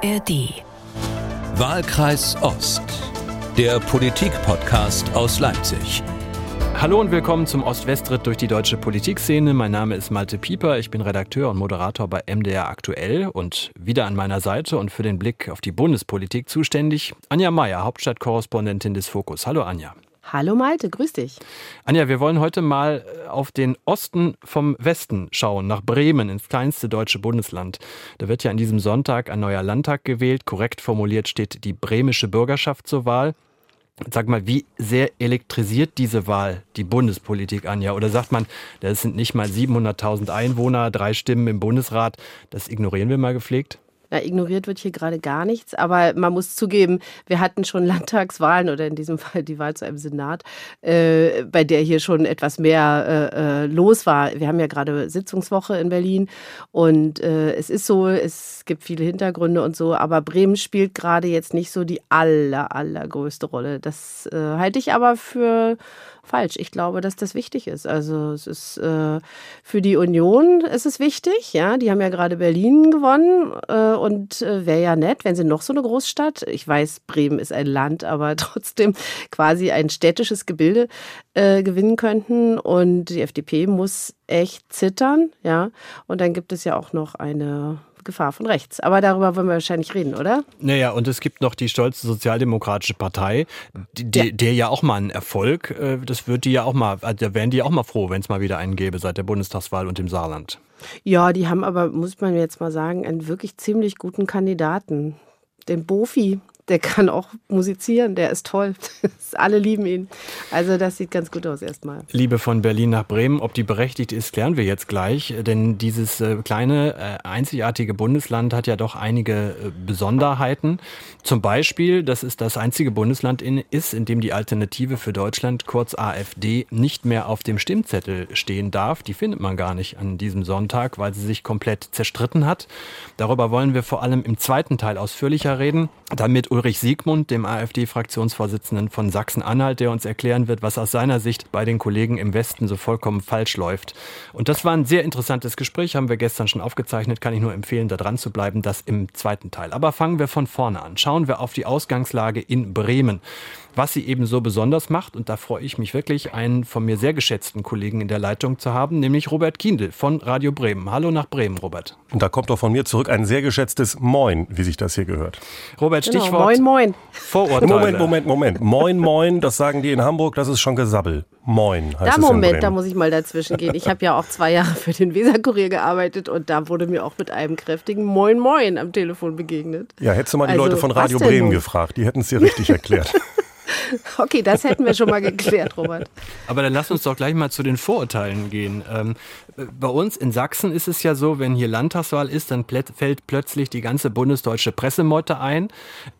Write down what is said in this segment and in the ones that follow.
ARD. Wahlkreis Ost. Der Politik-Podcast aus Leipzig. Hallo und willkommen zum Ost-West-Ritt durch die deutsche Politikszene. Mein Name ist Malte Pieper, ich bin Redakteur und Moderator bei MDR Aktuell und wieder an meiner Seite und für den Blick auf die Bundespolitik zuständig Anja Meier, Hauptstadtkorrespondentin des Fokus. Hallo Anja. Hallo Malte, grüß dich. Anja, wir wollen heute mal äh, auf den Osten vom Westen schauen, nach Bremen, ins kleinste deutsche Bundesland. Da wird ja an diesem Sonntag ein neuer Landtag gewählt. Korrekt formuliert steht die bremische Bürgerschaft zur Wahl. Sag mal, wie sehr elektrisiert diese Wahl die Bundespolitik, Anja? Oder sagt man, das sind nicht mal 700.000 Einwohner, drei Stimmen im Bundesrat, das ignorieren wir mal gepflegt? Na, ignoriert wird hier gerade gar nichts, aber man muss zugeben, wir hatten schon Landtagswahlen oder in diesem Fall die Wahl zu einem Senat, äh, bei der hier schon etwas mehr äh, äh, los war. Wir haben ja gerade Sitzungswoche in Berlin und äh, es ist so, es gibt viele Hintergründe und so, aber Bremen spielt gerade jetzt nicht so die aller, allergrößte Rolle. Das äh, halte ich aber für falsch. Ich glaube, dass das wichtig ist. Also es ist äh, für die Union ist es wichtig. Ja, die haben ja gerade Berlin gewonnen äh, und äh, wäre ja nett, wenn sie noch so eine Großstadt. Ich weiß, Bremen ist ein Land, aber trotzdem quasi ein städtisches Gebilde äh, gewinnen könnten. Und die FDP muss echt zittern. Ja, und dann gibt es ja auch noch eine Gefahr von rechts. Aber darüber wollen wir wahrscheinlich reden, oder? Naja, und es gibt noch die stolze Sozialdemokratische Partei, die, ja. der ja auch mal ein Erfolg, äh, das wird die ja auch mal, also da wären die ja auch mal froh, wenn es mal wieder einen gäbe seit der Bundestagswahl und dem Saarland. Ja, die haben aber, muss man jetzt mal sagen, einen wirklich ziemlich guten Kandidaten. Den Bofi, der kann auch musizieren, der ist toll. Alle lieben ihn. Also das sieht ganz gut aus erstmal. Liebe von Berlin nach Bremen, ob die berechtigt ist, klären wir jetzt gleich. Denn dieses äh, kleine, äh, einzigartige Bundesland hat ja doch einige äh, Besonderheiten. Zum Beispiel, dass es das einzige Bundesland in, ist, in dem die Alternative für Deutschland, kurz AfD, nicht mehr auf dem Stimmzettel stehen darf. Die findet man gar nicht an diesem Sonntag, weil sie sich komplett zerstritten hat. Darüber wollen wir vor allem im zweiten Teil ausführlicher reden, damit Ulrich Siegmund, dem AfD-Fraktionsvorsitzenden von Sachsen-Anhalt, der uns erklären wird, was aus seiner Sicht bei den Kollegen im Westen so vollkommen falsch läuft. Und das war ein sehr interessantes Gespräch, haben wir gestern schon aufgezeichnet, kann ich nur empfehlen, da dran zu bleiben, das im zweiten Teil. Aber fangen wir von vorne an. Schauen wir auf die Ausgangslage in Bremen was sie eben so besonders macht. Und da freue ich mich wirklich, einen von mir sehr geschätzten Kollegen in der Leitung zu haben, nämlich Robert Kiendl von Radio Bremen. Hallo nach Bremen, Robert. Und da kommt doch von mir zurück ein sehr geschätztes Moin, wie sich das hier gehört. Robert, genau, Stichwort Moin, Moin. Vorurteile. Moment, Moment, Moment. Moin, Moin, das sagen die in Hamburg, das ist schon Gesabbel. Moin heißt da, es Moment, da muss ich mal dazwischen gehen. Ich habe ja auch zwei Jahre für den Weserkurier gearbeitet und da wurde mir auch mit einem kräftigen Moin Moin am Telefon begegnet. Ja, hättest du mal die Also, Leute von Radio Bremen nun? gefragt, die hätten es dir richtig erklärt. Okay, das hätten wir schon mal geklärt, Robert. Aber dann lass uns doch gleich mal zu den Vorurteilen gehen. Ähm, bei uns in Sachsen ist es ja so, wenn hier Landtagswahl ist, dann fällt plötzlich die ganze bundesdeutsche Pressemeute ein,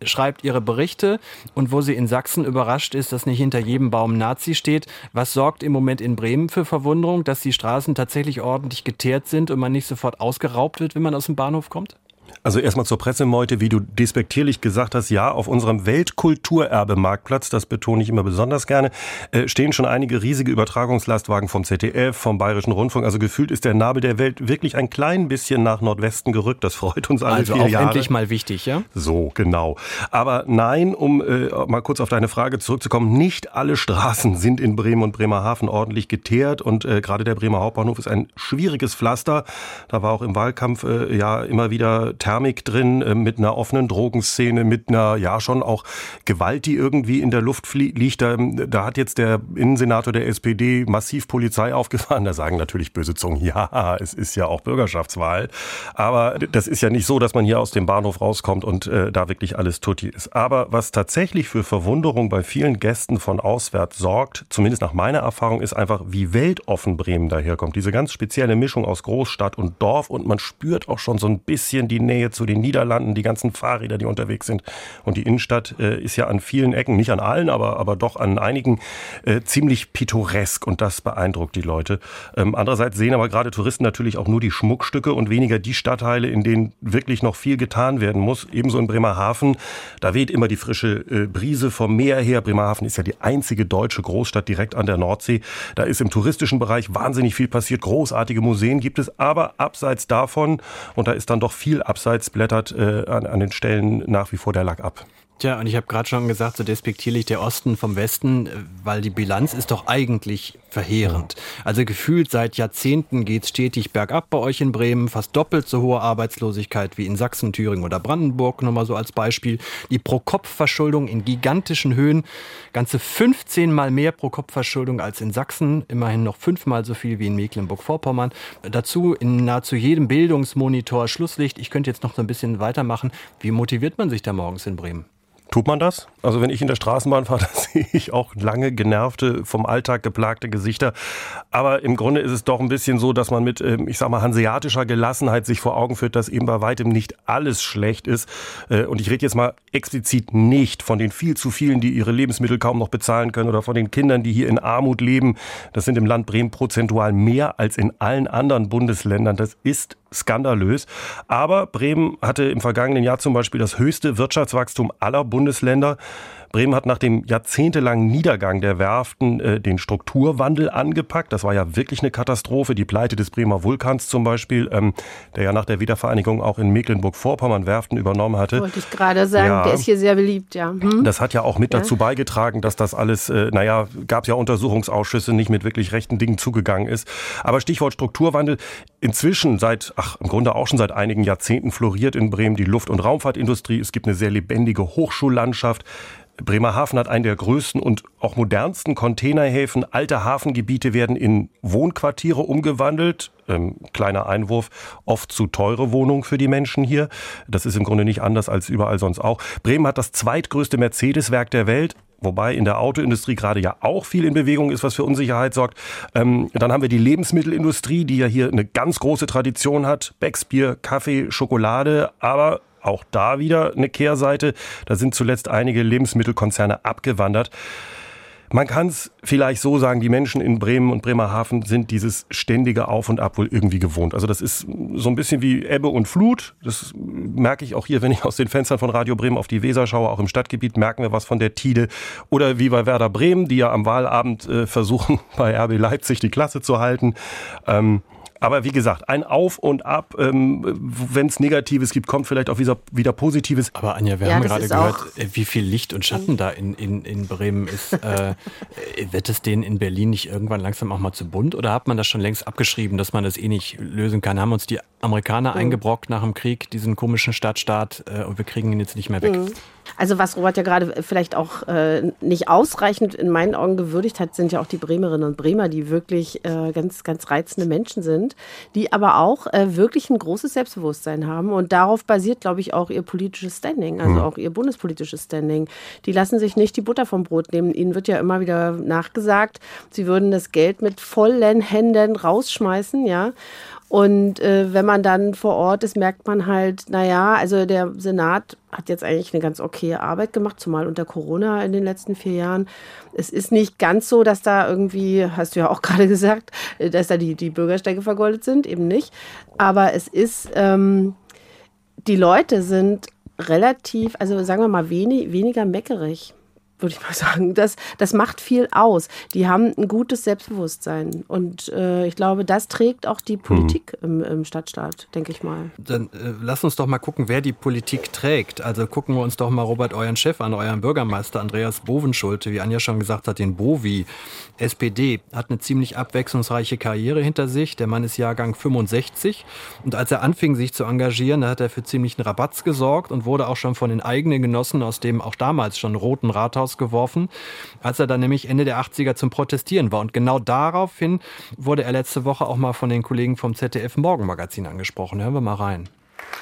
schreibt ihre Berichte und wo sie in Sachsen überrascht ist, dass nicht hinter jedem Baum Nazi steht. Was sorgt im Moment in Bremen für Verwunderung, dass die Straßen tatsächlich ordentlich geteert sind und man nicht sofort ausgeraubt wird, wenn man aus dem Bahnhof kommt? Also erstmal zur Pressemeute, wie du despektierlich gesagt hast, ja, auf unserem Weltkulturerbe-Marktplatz, das betone ich immer besonders gerne, äh, stehen schon einige riesige Übertragungslastwagen vom ZDF, vom Bayerischen Rundfunk. Also gefühlt ist der Nabel der Welt wirklich ein klein bisschen nach Nordwesten gerückt. Das freut uns alle Also vier auch Jahre. endlich mal wichtig, ja? So, genau. Aber nein, um äh, mal kurz auf deine Frage zurückzukommen, nicht alle Straßen sind in Bremen und Bremerhaven ordentlich geteert und äh, gerade der Bremer Hauptbahnhof ist ein schwieriges Pflaster. Da war auch im Wahlkampf äh, ja immer wieder Thermik drin äh, mit einer offenen Drogenszene, mit einer ja schon auch Gewalt, die irgendwie in der Luft liegt. Da, da hat jetzt der Innensenator der SPD massiv Polizei aufgefahren. Da sagen natürlich böse Zungen, ja, es ist ja auch Bürgerschaftswahl. Aber das ist ja nicht so, dass man hier aus dem Bahnhof rauskommt und äh, da wirklich alles tutti ist. Aber was tatsächlich für Verwunderung bei vielen Gästen von auswärts sorgt, zumindest nach meiner Erfahrung, ist einfach, wie weltoffen Bremen daherkommt. Diese ganz spezielle Mischung aus Großstadt und Dorf und man spürt auch schon so ein bisschen die Nähe zu den Niederlanden, die ganzen Fahrräder, die unterwegs sind. Und die Innenstadt äh, ist ja an vielen Ecken, nicht an allen, aber, aber doch an einigen, äh, ziemlich pittoresk und das beeindruckt die Leute. Ähm, andererseits sehen aber gerade Touristen natürlich auch nur die Schmuckstücke und weniger die Stadtteile, in denen wirklich noch viel getan werden muss. Ebenso in Bremerhaven, da weht immer die frische äh, Brise vom Meer her. Bremerhaven ist ja die einzige deutsche Großstadt direkt an der Nordsee. Da ist im touristischen Bereich wahnsinnig viel passiert. Großartige Museen gibt es, aber abseits davon, und da ist dann doch viel abseits abseits blättert äh, an, an den Stellen nach wie vor der Lack ab. Tja, und ich habe gerade schon gesagt, so despektierlich der Osten vom Westen, äh, weil die Bilanz ist doch eigentlich verheerend. Also gefühlt seit Jahrzehnten geht's stetig bergab bei euch in Bremen, fast doppelt so hohe Arbeitslosigkeit wie in Sachsen, Thüringen oder Brandenburg, nur mal so als Beispiel. Die Pro-Kopf-Verschuldung in gigantischen Höhen, ganze 15 mal mehr Pro-Kopf-Verschuldung als in Sachsen, immerhin noch fünfmal so viel wie in Mecklenburg-Vorpommern. Dazu in nahezu jedem Bildungsmonitor Schlusslicht. Ich könnte jetzt noch so ein bisschen weitermachen. Wie motiviert man sich da morgens in Bremen? Tut man das? Also wenn ich in der Straßenbahn fahre, da sehe ich auch lange genervte, vom Alltag geplagte Gesichter. Aber im Grunde ist es doch ein bisschen so, dass man mit, ähm, ich sag mal, hanseatischer Gelassenheit sich vor Augen führt, dass eben bei weitem nicht alles schlecht ist. Äh, und ich rede jetzt mal explizit nicht von den viel zu vielen, die ihre Lebensmittel kaum noch bezahlen können oder von den Kindern, die hier in Armut leben. Das sind im Land Bremen prozentual mehr als in allen anderen Bundesländern. Das ist skandalös. Aber Bremen hatte im vergangenen Jahr zum Beispiel das höchste Wirtschaftswachstum aller Bundesländer. Bremen hat nach dem jahrzehntelangen Niedergang der Werften äh, den Strukturwandel angepackt. Das war ja wirklich eine Katastrophe. Die Pleite des Bremer Vulkans zum Beispiel, ähm, der ja nach der Wiedervereinigung auch in Mecklenburg-Vorpommern Werften übernommen hatte. Wollte ich gerade sagen, ja, der ist hier sehr beliebt, ja. Hm? Das hat ja auch mit ja. dazu beigetragen, dass das alles, äh, naja, gab es ja Untersuchungsausschüsse, nicht mit wirklich rechten Dingen zugegangen ist. Aber Stichwort Strukturwandel, inzwischen seit, ach, im Grunde auch schon seit einigen Jahrzehnten floriert in Bremen die Luft- und Raumfahrtindustrie. Es gibt eine sehr lebendige Hochschullandschaft. Bremerhaven hat einen der größten und auch modernsten Containerhäfen. Alte Hafengebiete werden in Wohnquartiere umgewandelt. Ähm, kleiner Einwurf, oft zu teure Wohnungen für die Menschen hier. Das ist im Grunde nicht anders als überall sonst auch. Bremen hat das zweitgrößte Mercedes-Werk der Welt. Wobei in der Autoindustrie gerade ja auch viel in Bewegung ist, was für Unsicherheit sorgt. Ähm, dann haben wir die Lebensmittelindustrie, die ja hier eine ganz große Tradition hat. Becksbier, Kaffee, Schokolade. Aber auch da wieder eine Kehrseite. Da sind zuletzt einige Lebensmittelkonzerne abgewandert. Man kann es vielleicht so sagen, die Menschen in Bremen und Bremerhaven sind dieses ständige Auf und Ab wohl irgendwie gewohnt. Also das ist so ein bisschen wie Ebbe und Flut. Das merke ich auch hier, wenn ich aus den Fenstern von Radio Bremen auf die Weser schaue. Auch im Stadtgebiet merken wir was von der Tide. Oder wie bei Werder Bremen, die ja am Wahlabend äh, versuchen, bei RB Leipzig die Klasse zu halten. Ähm, aber wie gesagt, ein Auf und Ab, ähm, wenn es Negatives gibt, kommt vielleicht auch wieder, wieder Positives. Aber Anja, wir ja, haben gerade gehört, äh, wie viel Licht und Schatten da in, in, in Bremen ist. Äh, wird es denen in Berlin nicht irgendwann langsam auch mal zu bunt? Oder hat man das schon längst abgeschrieben, dass man das eh nicht lösen kann? Haben uns die Amerikaner mhm. eingebrockt nach dem Krieg, diesen komischen Stadtstaat, äh, und wir kriegen ihn jetzt nicht mehr weg? Mhm. Also was Robert ja gerade vielleicht auch äh, nicht ausreichend in meinen Augen gewürdigt hat, sind ja auch die Bremerinnen und Bremer, die wirklich äh, ganz, ganz reizende Menschen sind, die aber auch äh, wirklich ein großes Selbstbewusstsein haben. Und darauf basiert, glaube ich, auch ihr politisches Standing, also mhm. auch ihr bundespolitisches Standing. Die lassen sich nicht die Butter vom Brot nehmen. Ihnen wird ja immer wieder nachgesagt, sie würden das Geld mit vollen Händen rausschmeißen, ja. Und äh, wenn man dann vor Ort ist, merkt man halt, naja, also der Senat hat jetzt eigentlich eine ganz okay Arbeit gemacht, zumal unter Corona in den letzten vier Jahren. Es ist nicht ganz so, dass da irgendwie, hast du ja auch gerade gesagt, dass da die, die Bürgersteige vergoldet sind, eben nicht. Aber es ist, ähm, die Leute sind relativ, also sagen wir mal, wenig, weniger meckerig würde ich mal sagen. Das, das macht viel aus. Die haben ein gutes Selbstbewusstsein. Und äh, ich glaube, das trägt auch die Politik hm. im, im, Stadtstaat, denke ich mal. Dann äh, lass uns doch mal gucken, wer die Politik trägt. Also gucken wir uns doch mal Robert, euren Chef an, euren Bürgermeister Andreas Bovenschulte, wie Anja schon gesagt hat, den Bovi. SPD hat eine ziemlich abwechslungsreiche Karriere hinter sich. Der Mann ist Jahrgang 65. Und als er anfing, sich zu engagieren, da hat er für ziemlichen Rabatz gesorgt und wurde auch schon von den eigenen Genossen aus dem auch damals schon roten Rathaus rausgeworfen, als er dann nämlich Ende der 80er zum Protestieren war. Und genau daraufhin wurde er letzte Woche auch mal von den Kollegen vom ZDF Morgenmagazin angesprochen. Hören wir mal rein.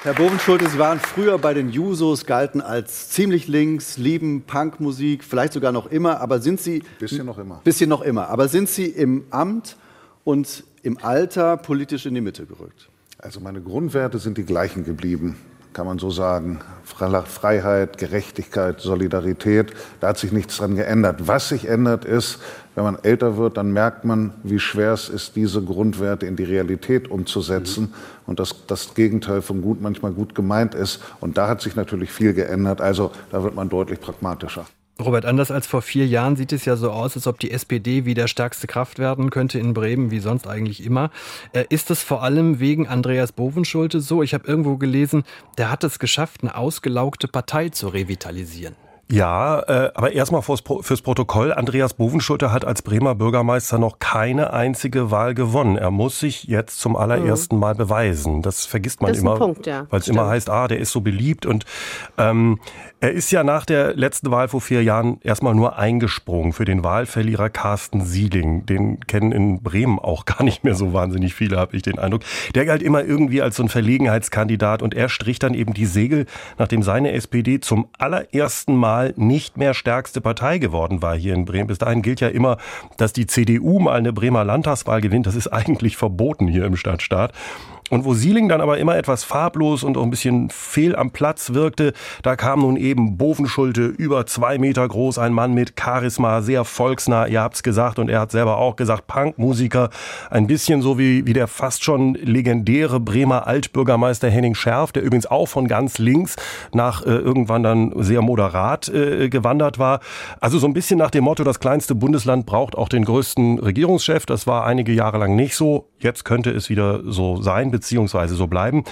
Herr Bovenschulte, Sie waren früher bei den Jusos, galten als ziemlich links, lieben Punkmusik, vielleicht sogar noch immer, aber sind Sie... Bisschen noch immer. Bisschen noch immer. Aber sind Sie im Amt und im Alter politisch in die Mitte gerückt? Also meine Grundwerte sind die gleichen geblieben kann man so sagen. Freiheit, Gerechtigkeit, Solidarität, da hat sich nichts dran geändert. Was sich ändert ist, wenn man älter wird, dann merkt man, wie schwer es ist, diese Grundwerte in die Realität umzusetzen mhm. und dass das Gegenteil von gut manchmal gut gemeint ist. Und da hat sich natürlich viel geändert. Also da wird man deutlich pragmatischer. Robert, anders als vor vier Jahren sieht es ja so aus, als ob die SPD wieder stärkste Kraft werden könnte in Bremen, wie sonst eigentlich immer. Äh, ist das vor allem wegen Andreas Bovenschulte so? Ich habe irgendwo gelesen, der hat es geschafft, eine ausgelaugte Partei zu revitalisieren. Ja, äh, aber erstmal fürs, fürs Protokoll. Andreas Bovenschulte hat als Bremer Bürgermeister noch keine einzige Wahl gewonnen. Er muss sich jetzt zum allerersten mhm. Mal beweisen. Das vergisst man das immer, ja. weil es immer heißt, ah, der ist so beliebt. Und ähm, er ist ja nach der letzten Wahl vor vier Jahren erstmal nur eingesprungen für den Wahlverlierer Carsten Sieling. Den kennen in Bremen auch gar nicht mehr so wahnsinnig viele, habe ich den Eindruck. Der galt immer irgendwie als so ein Verlegenheitskandidat und er strich dann eben die Segel, nachdem seine SPD zum allerersten Mal nicht mehr stärkste Partei geworden war hier in Bremen. Bis dahin gilt ja immer, dass die CDU mal eine Bremer Landtagswahl gewinnt. Das ist eigentlich verboten hier im Stadtstaat. Und wo Sieling dann aber immer etwas farblos und auch ein bisschen fehl am Platz wirkte, da kam nun eben Bovenschulte, über zwei Meter groß, ein Mann mit Charisma, sehr volksnah, ihr habt's gesagt und er hat selber auch gesagt, Punkmusiker, ein bisschen so wie, wie der fast schon legendäre Bremer Altbürgermeister Henning Scherf, der übrigens auch von ganz links nach äh, irgendwann dann sehr moderat äh, gewandert war. Also so ein bisschen nach dem Motto, das kleinste Bundesland braucht auch den größten Regierungschef. Das war einige Jahre lang nicht so. Jetzt könnte es wieder so sein beziehungsweise so bleiben.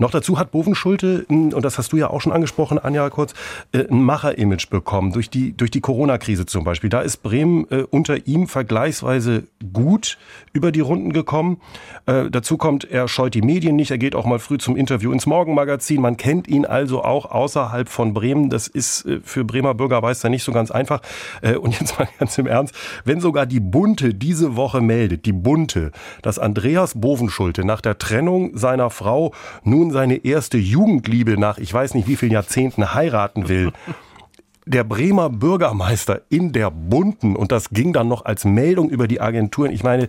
Noch dazu hat Bovenschulte, und das hast du ja auch schon angesprochen, Anja, kurz, äh, ein Macher-Image bekommen, durch die, durch die Corona-Krise zum Beispiel. Da ist Bremen äh, unter ihm vergleichsweise gut über die Runden gekommen. Äh, dazu kommt, er scheut die Medien nicht, er geht auch mal früh zum Interview ins Morgenmagazin. Man kennt ihn also auch außerhalb von Bremen. Das ist für Bremer Bürgermeister nicht so ganz einfach. Und jetzt mal ganz im Ernst, wenn sogar die Bunte diese Woche meldet, die Bunte, dass Andreas Bovenschulte nach der Trennung seiner Frau nun seine erste Jugendliebe nach ich weiß nicht wie vielen Jahrzehnten heiraten will der Bremer Bürgermeister in der Bunten und das ging dann noch als Meldung über die Agenturen. Ich meine,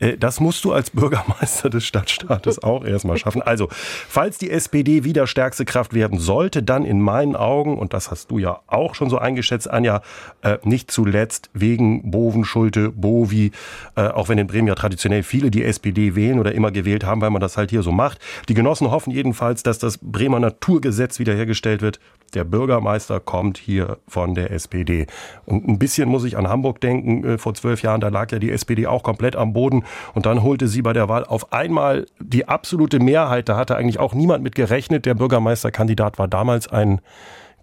äh, das musst du als Bürgermeister des Stadtstaates auch erstmal schaffen. Also, falls die SPD wieder stärkste Kraft werden sollte, dann in meinen Augen, und das hast du ja auch schon so eingeschätzt, Anja, äh, nicht zuletzt wegen Boven, Schulte, Bovi, äh, auch wenn in Bremen ja traditionell viele die SPD wählen oder immer gewählt haben, weil man das halt hier so macht. Die Genossen hoffen jedenfalls, dass das Bremer Naturgesetz wiederhergestellt wird. Der Bürgermeister kommt hier von der SPD. Und ein bisschen muss ich an Hamburg denken. Äh, vor zwölf Jahren, da lag ja die SPD auch komplett am Boden. Und dann holte sie bei der Wahl auf einmal die absolute Mehrheit. Da hatte eigentlich auch niemand mit gerechnet. Der Bürgermeisterkandidat war damals ein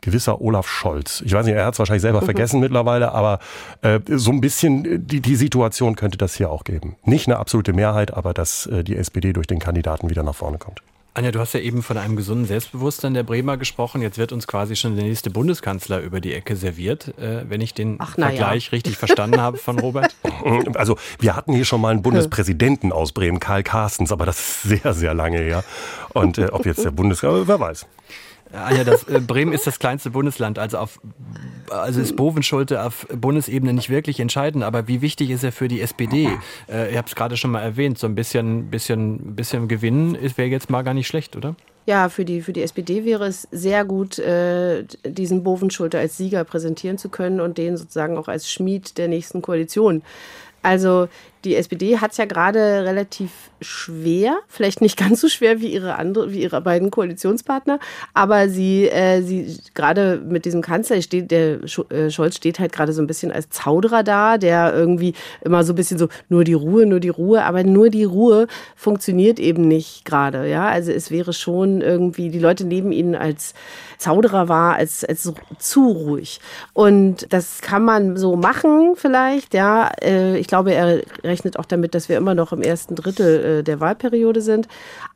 gewisser Olaf Scholz. Ich weiß nicht, er hat es wahrscheinlich selber mhm. vergessen mittlerweile, aber äh, so ein bisschen äh, die, die Situation könnte das hier auch geben. Nicht eine absolute Mehrheit, aber dass äh, die SPD durch den Kandidaten wieder nach vorne kommt. Anja, du hast ja eben von einem gesunden Selbstbewusstsein der Bremer gesprochen. Jetzt wird uns quasi schon der nächste Bundeskanzler über die Ecke serviert, äh, wenn ich den Ach, Vergleich ja. richtig verstanden habe von Robert. Also wir hatten hier schon mal einen Bundespräsidenten aus Bremen, Karl Carstens, aber das ist sehr, sehr lange her. Und äh, ob jetzt der Bundeskanzler, wer weiß. Anja, das, äh, Bremen ist das kleinste Bundesland, also auf also ist Bovenschulte auf Bundesebene nicht wirklich entscheidend, aber wie wichtig ist er für die SPD? Äh, ich habe es gerade schon mal erwähnt, so ein bisschen, bisschen, bisschen gewinnen wäre jetzt mal gar nicht schlecht, oder? Ja, für die, für die SPD wäre es sehr gut, äh, diesen Bovenschulte als Sieger präsentieren zu können und den sozusagen auch als Schmied der nächsten Koalition. Also die SPD hat es ja gerade relativ schwer, vielleicht nicht ganz so schwer wie ihre andere, wie ihre beiden Koalitionspartner, aber sie, äh, sie gerade mit diesem Kanzler steht, der äh, Scholz steht halt gerade so ein bisschen als Zauderer da, der irgendwie immer so ein bisschen so nur die Ruhe, nur die Ruhe, aber nur die Ruhe funktioniert eben nicht gerade, ja. Also es wäre schon irgendwie, die Leute neben ihnen als Zauderer war, als, als zu ruhig. Und das kann man so machen vielleicht, ja. Äh, ich glaube, er rechnet auch damit, dass wir immer noch im ersten Drittel äh, der Wahlperiode sind.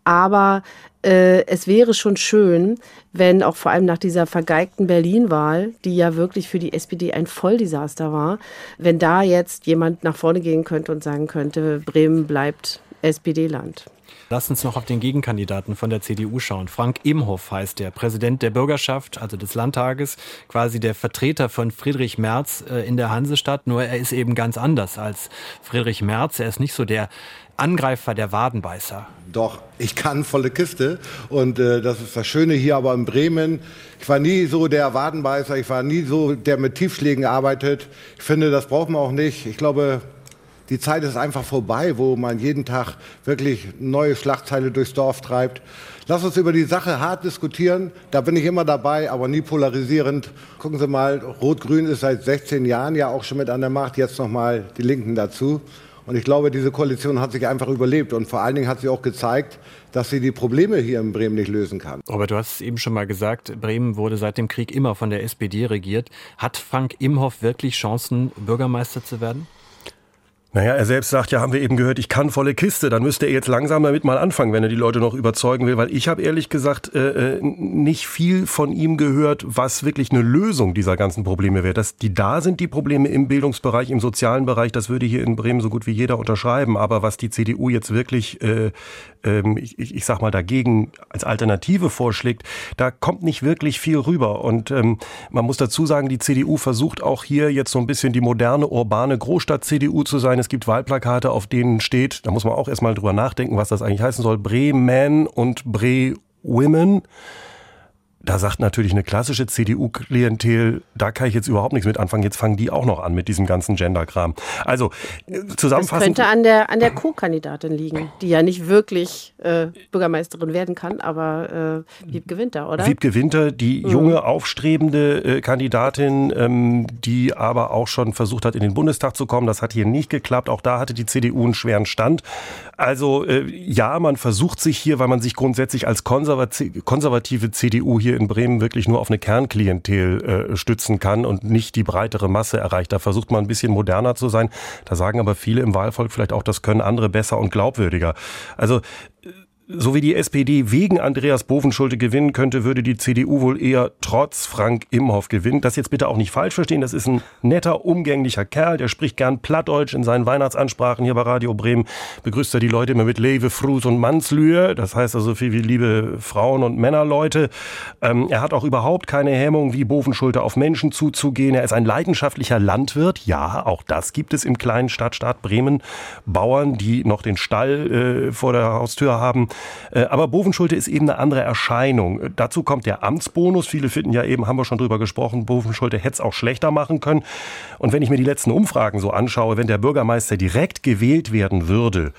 Aber äh, es wäre schon schön, wenn auch vor allem nach dieser vergeigten Berlin-Wahl, die ja wirklich für die SPD ein Volldesaster war, wenn da jetzt jemand nach vorne gehen könnte und sagen könnte, Bremen bleibt SPD-Land. Lass uns noch auf den Gegenkandidaten von der CDU schauen. Frank Imhoff heißt der, Präsident der Bürgerschaft, also des Landtages, quasi der Vertreter von Friedrich Merz äh, in der Hansestadt. Nur er ist eben ganz anders als Friedrich Merz. Er ist nicht so der Angreifer, der Wadenbeißer. Doch, ich kann volle Kiste. Und äh, das ist das Schöne hier aber in Bremen. Ich war nie so der Wadenbeißer, ich war nie so der mit Tiefschlägen arbeitet. Ich finde, das braucht man auch nicht. Ich glaube, Die Zeit ist einfach vorbei, wo man jeden Tag wirklich neue Schlagzeile durchs Dorf treibt. Lass uns über die Sache hart diskutieren. Da bin ich immer dabei, aber nie polarisierend. Gucken Sie mal, Rot-Grün ist seit 16 Jahren ja auch schon mit an der Macht. Jetzt noch mal die Linken dazu. Und ich glaube, diese Koalition hat sich einfach überlebt. Und vor allen Dingen hat sie auch gezeigt, dass sie die Probleme hier in Bremen nicht lösen kann. Robert, du hast es eben schon mal gesagt, Bremen wurde seit dem Krieg immer von der SPD regiert. Hat Frank Imhoff wirklich Chancen, Bürgermeister zu werden? Naja, er selbst sagt, ja, haben wir eben gehört, ich kann volle Kiste. Dann müsste er jetzt langsam damit mal anfangen, wenn er die Leute noch überzeugen will. Weil ich habe ehrlich gesagt äh, äh, nicht viel von ihm gehört, was wirklich eine Lösung dieser ganzen Probleme wäre. Dass die da sind, die Probleme im Bildungsbereich, im sozialen Bereich, das würde hier in Bremen so gut wie jeder unterschreiben. Aber was die CDU jetzt wirklich, äh, äh, ich, ich sag mal, dagegen als Alternative vorschlägt, da kommt nicht wirklich viel rüber. Und ähm, man muss dazu sagen, die CDU versucht auch hier jetzt so ein bisschen die moderne, urbane Großstadt-CDU zu sein es gibt Wahlplakate, auf denen steht, da muss man auch erstmal drüber nachdenken, was das eigentlich heißen soll, Bremen und Bre Women. Da sagt natürlich eine klassische CDU-Klientel, da kann ich jetzt überhaupt nichts mit anfangen. Jetzt fangen die auch noch an mit diesem ganzen Gender-Kram. Also zusammenfassend. Das könnte an der, an der Co-Kandidatin liegen, die ja nicht wirklich äh, Bürgermeisterin werden kann, aber äh, Wiebke Winter, oder? Wiebke Winter, die mhm. junge, aufstrebende äh, Kandidatin, ähm, die aber auch schon versucht hat, in den Bundestag zu kommen. Das hat hier nicht geklappt. Auch da hatte die CDU einen schweren Stand. Also äh, ja, man versucht sich hier, weil man sich grundsätzlich als konservative CDU hier in Bremen wirklich nur auf eine Kernklientel äh, stützen kann und nicht die breitere Masse erreicht. Da versucht man ein bisschen moderner zu sein. Da sagen aber viele im Wahlvolk vielleicht auch, das können andere besser und glaubwürdiger. Also so wie die SPD wegen Andreas Bovenschulte gewinnen könnte, würde die CDU wohl eher trotz Frank Imhoff gewinnen. Das jetzt bitte auch nicht falsch verstehen. Das ist ein netter, umgänglicher Kerl. Der spricht gern Plattdeutsch in seinen Weihnachtsansprachen hier bei Radio Bremen. Begrüßt er die Leute immer mit Leve, Frus und Mannslühe. Das heißt also viel wie liebe Frauen und Männerleute. Ähm, er hat auch überhaupt keine Hemmung, wie Bovenschulte auf Menschen zuzugehen. Er ist ein leidenschaftlicher Landwirt. Ja, auch das gibt es im kleinen Stadtstaat Bremen. Bauern, die noch den Stall äh, vor der Haustür haben. Äh, aber Bovenschulte ist eben eine andere Erscheinung. Äh, dazu kommt der Amtsbonus. Viele finden ja eben, haben wir schon drüber gesprochen, Bovenschulte hätte es auch schlechter machen können. Und wenn ich mir die letzten Umfragen so anschaue, wenn der Bürgermeister direkt gewählt werden würde,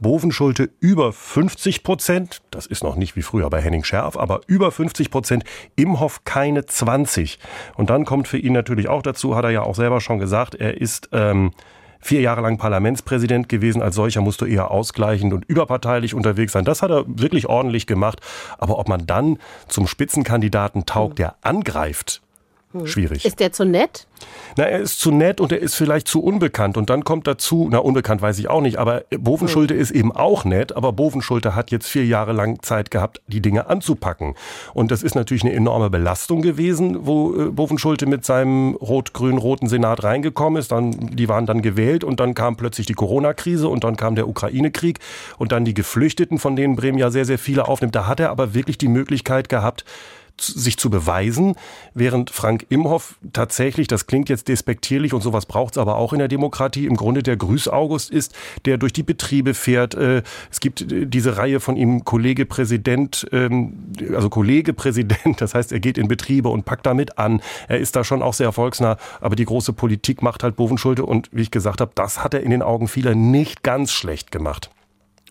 Bovenschulte über 50 Prozent, das ist noch nicht wie früher bei Henning Scherf, aber über 50 Prozent, Imhoff keine 20. Und dann kommt für ihn natürlich auch dazu, hat er ja auch selber schon gesagt, er ist ähm, vier Jahre lang Parlamentspräsident gewesen. Als solcher musst du eher ausgleichend und überparteilich unterwegs sein. Das hat er wirklich ordentlich gemacht. Aber ob man dann zum Spitzenkandidaten taugt, der angreift, hm. Schwierig. Ist der zu nett? Na, er ist zu nett und er ist vielleicht zu unbekannt. Und dann kommt dazu, na, unbekannt weiß ich auch nicht, aber Bovenschulte hm. ist eben auch nett, aber Bovenschulte hat jetzt vier Jahre lang Zeit gehabt, die Dinge anzupacken. Und das ist natürlich eine enorme Belastung gewesen, wo äh, Bovenschulte mit seinem rot-grün-roten Senat reingekommen ist. Dann, die waren dann gewählt und dann kam plötzlich die Corona-Krise und dann kam der Ukraine-Krieg und dann die Geflüchteten, von denen Bremen ja sehr, sehr viele aufnimmt. Da hat er aber wirklich die Möglichkeit gehabt, sich zu beweisen, während Frank Imhoff tatsächlich, das klingt jetzt despektierlich und sowas braucht es aber auch in der Demokratie, im Grunde der Grüß-August ist, der durch die Betriebe fährt. Äh, es gibt äh, diese Reihe von ihm Kollege Präsident, ähm, also Kollege Präsident, das heißt, er geht in Betriebe und packt damit an. Er ist da schon auch sehr erfolgsnah, aber die große Politik macht halt Bovenschulte und wie ich gesagt habe, das hat er in den Augen vieler nicht ganz schlecht gemacht.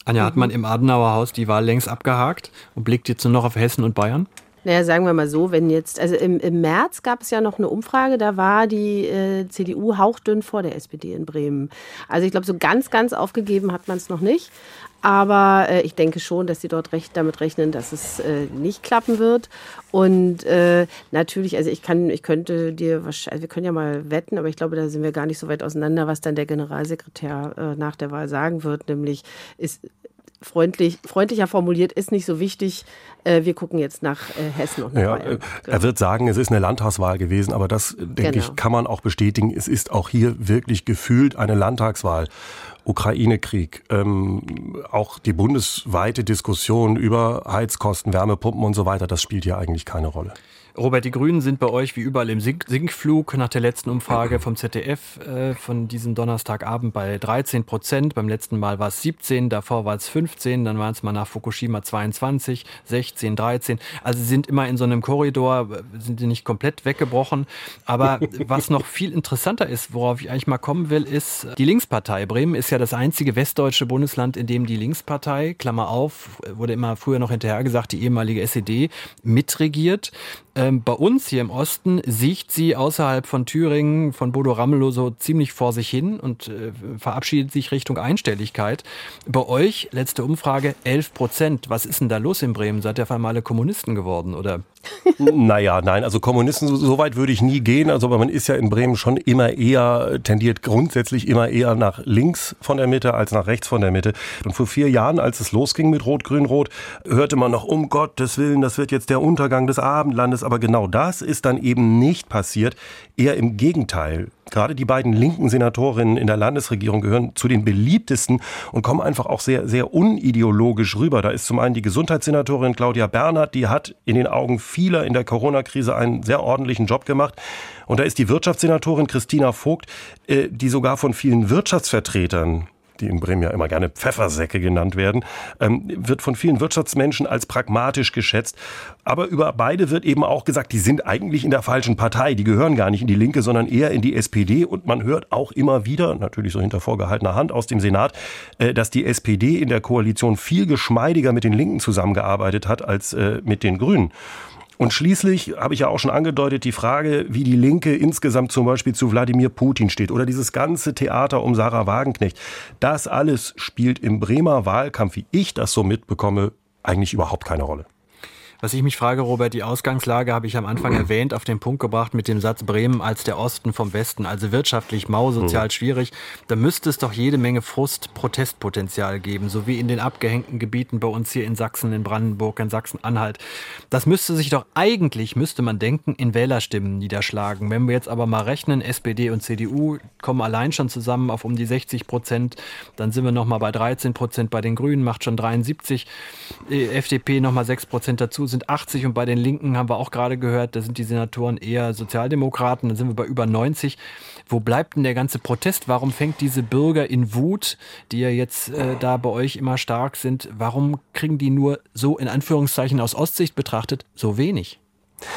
Anja, hat man im Adenauer Haus die Wahl längst abgehakt und blickt jetzt nur noch auf Hessen und Bayern? Naja, sagen wir mal so, wenn jetzt, also im, im März gab es ja noch eine Umfrage, da war die äh, CDU hauchdünn vor der SPD in Bremen. Also ich glaube, so ganz, ganz aufgegeben hat man es noch nicht. Aber äh, ich denke schon, dass sie dort recht damit rechnen, dass es äh, nicht klappen wird. Und äh, natürlich, also ich kann, ich könnte dir wahrscheinlich, also wir können ja mal wetten, aber ich glaube, da sind wir gar nicht so weit auseinander, was dann der Generalsekretär äh, nach der Wahl sagen wird. Nämlich ist freundlich, freundlicher formuliert, ist nicht so wichtig. Äh, wir gucken jetzt nach äh, Hessen und nach ja, Bayern. Genau. Er wird sagen, es ist eine Landtagswahl gewesen, aber das, denke genau. ich, kann man auch bestätigen. Es ist auch hier wirklich gefühlt eine Landtagswahl. Ukraine-Krieg, ähm, auch die bundesweite Diskussion über Heizkosten, Wärmepumpen und so weiter, das spielt hier eigentlich keine Rolle. Robert, die Grünen sind bei euch wie überall im Sink Sinkflug nach der letzten Umfrage vom ZDF äh, von diesem Donnerstagabend bei 13 Prozent. Beim letzten Mal war es 17, davor war es 15, dann waren es mal nach Fukushima 22, 16, 13. Also sie sind immer in so einem Korridor, sind die nicht komplett weggebrochen. Aber was noch viel interessanter ist, worauf ich eigentlich mal kommen will, ist die Linkspartei. Bremen ist ja das einzige westdeutsche Bundesland, in dem die Linkspartei, Klammer auf, wurde immer früher noch hinterher gesagt, die ehemalige SED, mitregiert. Ähm, bei uns hier im Osten sieht sie außerhalb von Thüringen, von Bodo Ramelow so ziemlich vor sich hin und äh, verabschiedet sich Richtung Einstelligkeit. Bei euch, letzte Umfrage, 11 Prozent. Was ist denn da los in Bremen? Seid ihr auf einmal alle Kommunisten geworden, oder? naja, nein, also Kommunisten, so, so, weit würde ich nie gehen. Also, aber man ist ja in Bremen schon immer eher, tendiert grundsätzlich immer eher nach links von der Mitte als nach rechts von der Mitte. Und vor vier Jahren, als es losging mit Rot, Grün, Rot, hörte man noch, um Gottes Willen, das wird jetzt der Untergang des Abendlandes. Aber genau das ist dann eben nicht passiert. Eher im Gegenteil. Gerade die beiden linken Senatorinnen in der Landesregierung gehören zu den beliebtesten und kommen einfach auch sehr, sehr unideologisch rüber. Da ist zum einen die Gesundheitssenatorin Claudia Bernhardt, die hat in den Augen vieler in der Corona-Krise einen sehr ordentlichen Job gemacht. Und da ist die Wirtschaftssenatorin Christina Vogt, äh, die sogar von vielen Wirtschaftsvertretern die in Bremen ja immer gerne Pfeffersäcke genannt werden, ähm, wird von vielen Wirtschaftsmenschen als pragmatisch geschätzt. Aber über beide wird eben auch gesagt, die sind eigentlich in der falschen Partei. Die gehören gar nicht in die Linke, sondern eher in die SPD. Und man hört auch immer wieder, natürlich so hinter vorgehaltener Hand aus dem Senat, äh, dass die SPD in der Koalition viel geschmeidiger mit den Linken zusammengearbeitet hat als äh, mit den Grünen. Und schließlich habe ich ja auch schon angedeutet, die Frage, wie die Linke insgesamt zum Beispiel zu Wladimir Putin steht oder dieses ganze Theater um Sarah Wagenknecht. Das alles spielt im Bremer Wahlkampf, wie ich das so mitbekomme, eigentlich überhaupt keine Rolle. Was ich mich frage, Robert, die Ausgangslage habe ich am Anfang erwähnt, auf den Punkt gebracht mit dem Satz Bremen als der Osten vom Westen, also wirtschaftlich mau, sozial mhm. schwierig. Da müsste es doch jede Menge Frust, Protestpotenzial geben, so wie in den abgehängten Gebieten bei uns hier in Sachsen, in Brandenburg, in Sachsen-Anhalt. Das müsste sich doch eigentlich, müsste man denken, in Wählerstimmen niederschlagen. Wenn wir jetzt aber mal rechnen, SPD und CDU kommen allein schon zusammen auf um die 60 Prozent, dann sind wir noch mal bei 13 Prozent bei den Grünen, macht schon 73, FDP noch mal 6 Prozent dazu sind 80 und bei den Linken haben wir auch gerade gehört, da sind die Senatoren eher Sozialdemokraten, dann sind wir bei über 90. Wo bleibt denn der ganze Protest? Warum fängt diese Bürger in Wut, die ja jetzt äh, da bei euch immer stark sind, warum kriegen die nur so in Anführungszeichen aus Ostsicht betrachtet so wenig?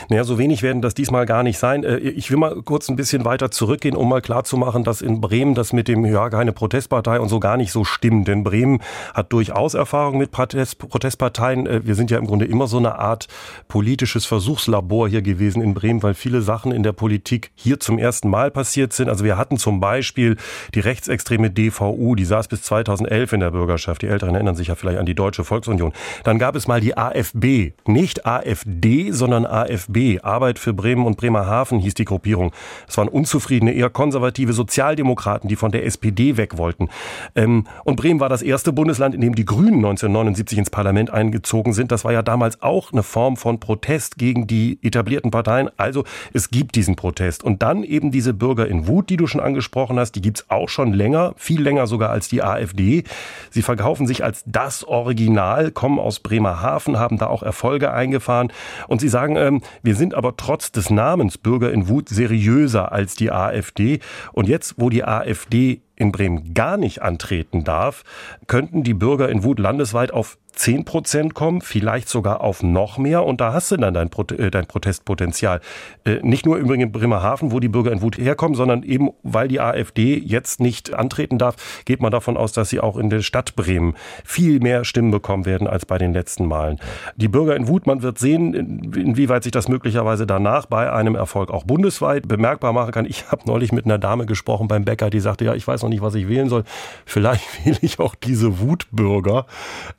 Naja, so wenig werden das diesmal gar nicht sein. Äh, ich will mal kurz ein bisschen weiter zurückgehen, um mal klarzumachen, dass in Bremen das mit dem, ja, keine Protestpartei und so gar nicht so stimmt. Denn Bremen hat durchaus Erfahrung mit Protest, Protestparteien. Äh, wir sind ja im Grunde immer so eine Art politisches Versuchslabor hier gewesen in Bremen, weil viele Sachen in der Politik hier zum ersten Mal passiert sind. Also wir hatten zum Beispiel die rechtsextreme DVU, die saß bis 2011 in der Bürgerschaft. Die Älteren erinnern sich ja vielleicht an die Deutsche Volksunion. Dann gab es mal die AfB. Nicht AfD, sondern AfD. AfB, Arbeit für Bremen und Bremerhaven hieß die Gruppierung. Es waren unzufriedene, eher konservative Sozialdemokraten, die von der SPD weg wollten. Ähm, und Bremen war das erste Bundesland, in dem die Grünen 1979 ins Parlament eingezogen sind. Das war ja damals auch eine Form von Protest gegen die etablierten Parteien. Also es gibt diesen Protest. Und dann eben diese Bürger in Wut, die du schon angesprochen hast, die gibt's auch schon länger, viel länger sogar als die AfD. Sie verkaufen sich als das Original, kommen aus Bremerhaven, haben da auch Erfolge eingefahren. Und sie sagen, ähm, wir sind aber trotz des Namens Bürger in Wut seriöser als die AfD. Und jetzt, wo die AfD in Bremen gar nicht antreten darf, könnten die Bürger in Wut landesweit auf 10 Prozent kommen, vielleicht sogar auf noch mehr. Und da hast du dann dein, äh, Protestpotenzial. Äh, nicht nur übrigens in Bremerhaven, wo die Bürger in Wut herkommen, sondern eben, weil die AfD jetzt nicht antreten darf, geht man davon aus, dass sie auch in der Stadt Bremen viel mehr Stimmen bekommen werden als bei den letzten Malen. Die Bürger in Wut, man wird sehen, inwieweit sich das möglicherweise danach bei einem Erfolg auch bundesweit bemerkbar machen kann. Ich habe neulich mit einer Dame gesprochen beim Bäcker, die sagte, ja, ich weiß noch nicht, was ich wählen soll. Vielleicht wähle ich auch diese Wutbürger.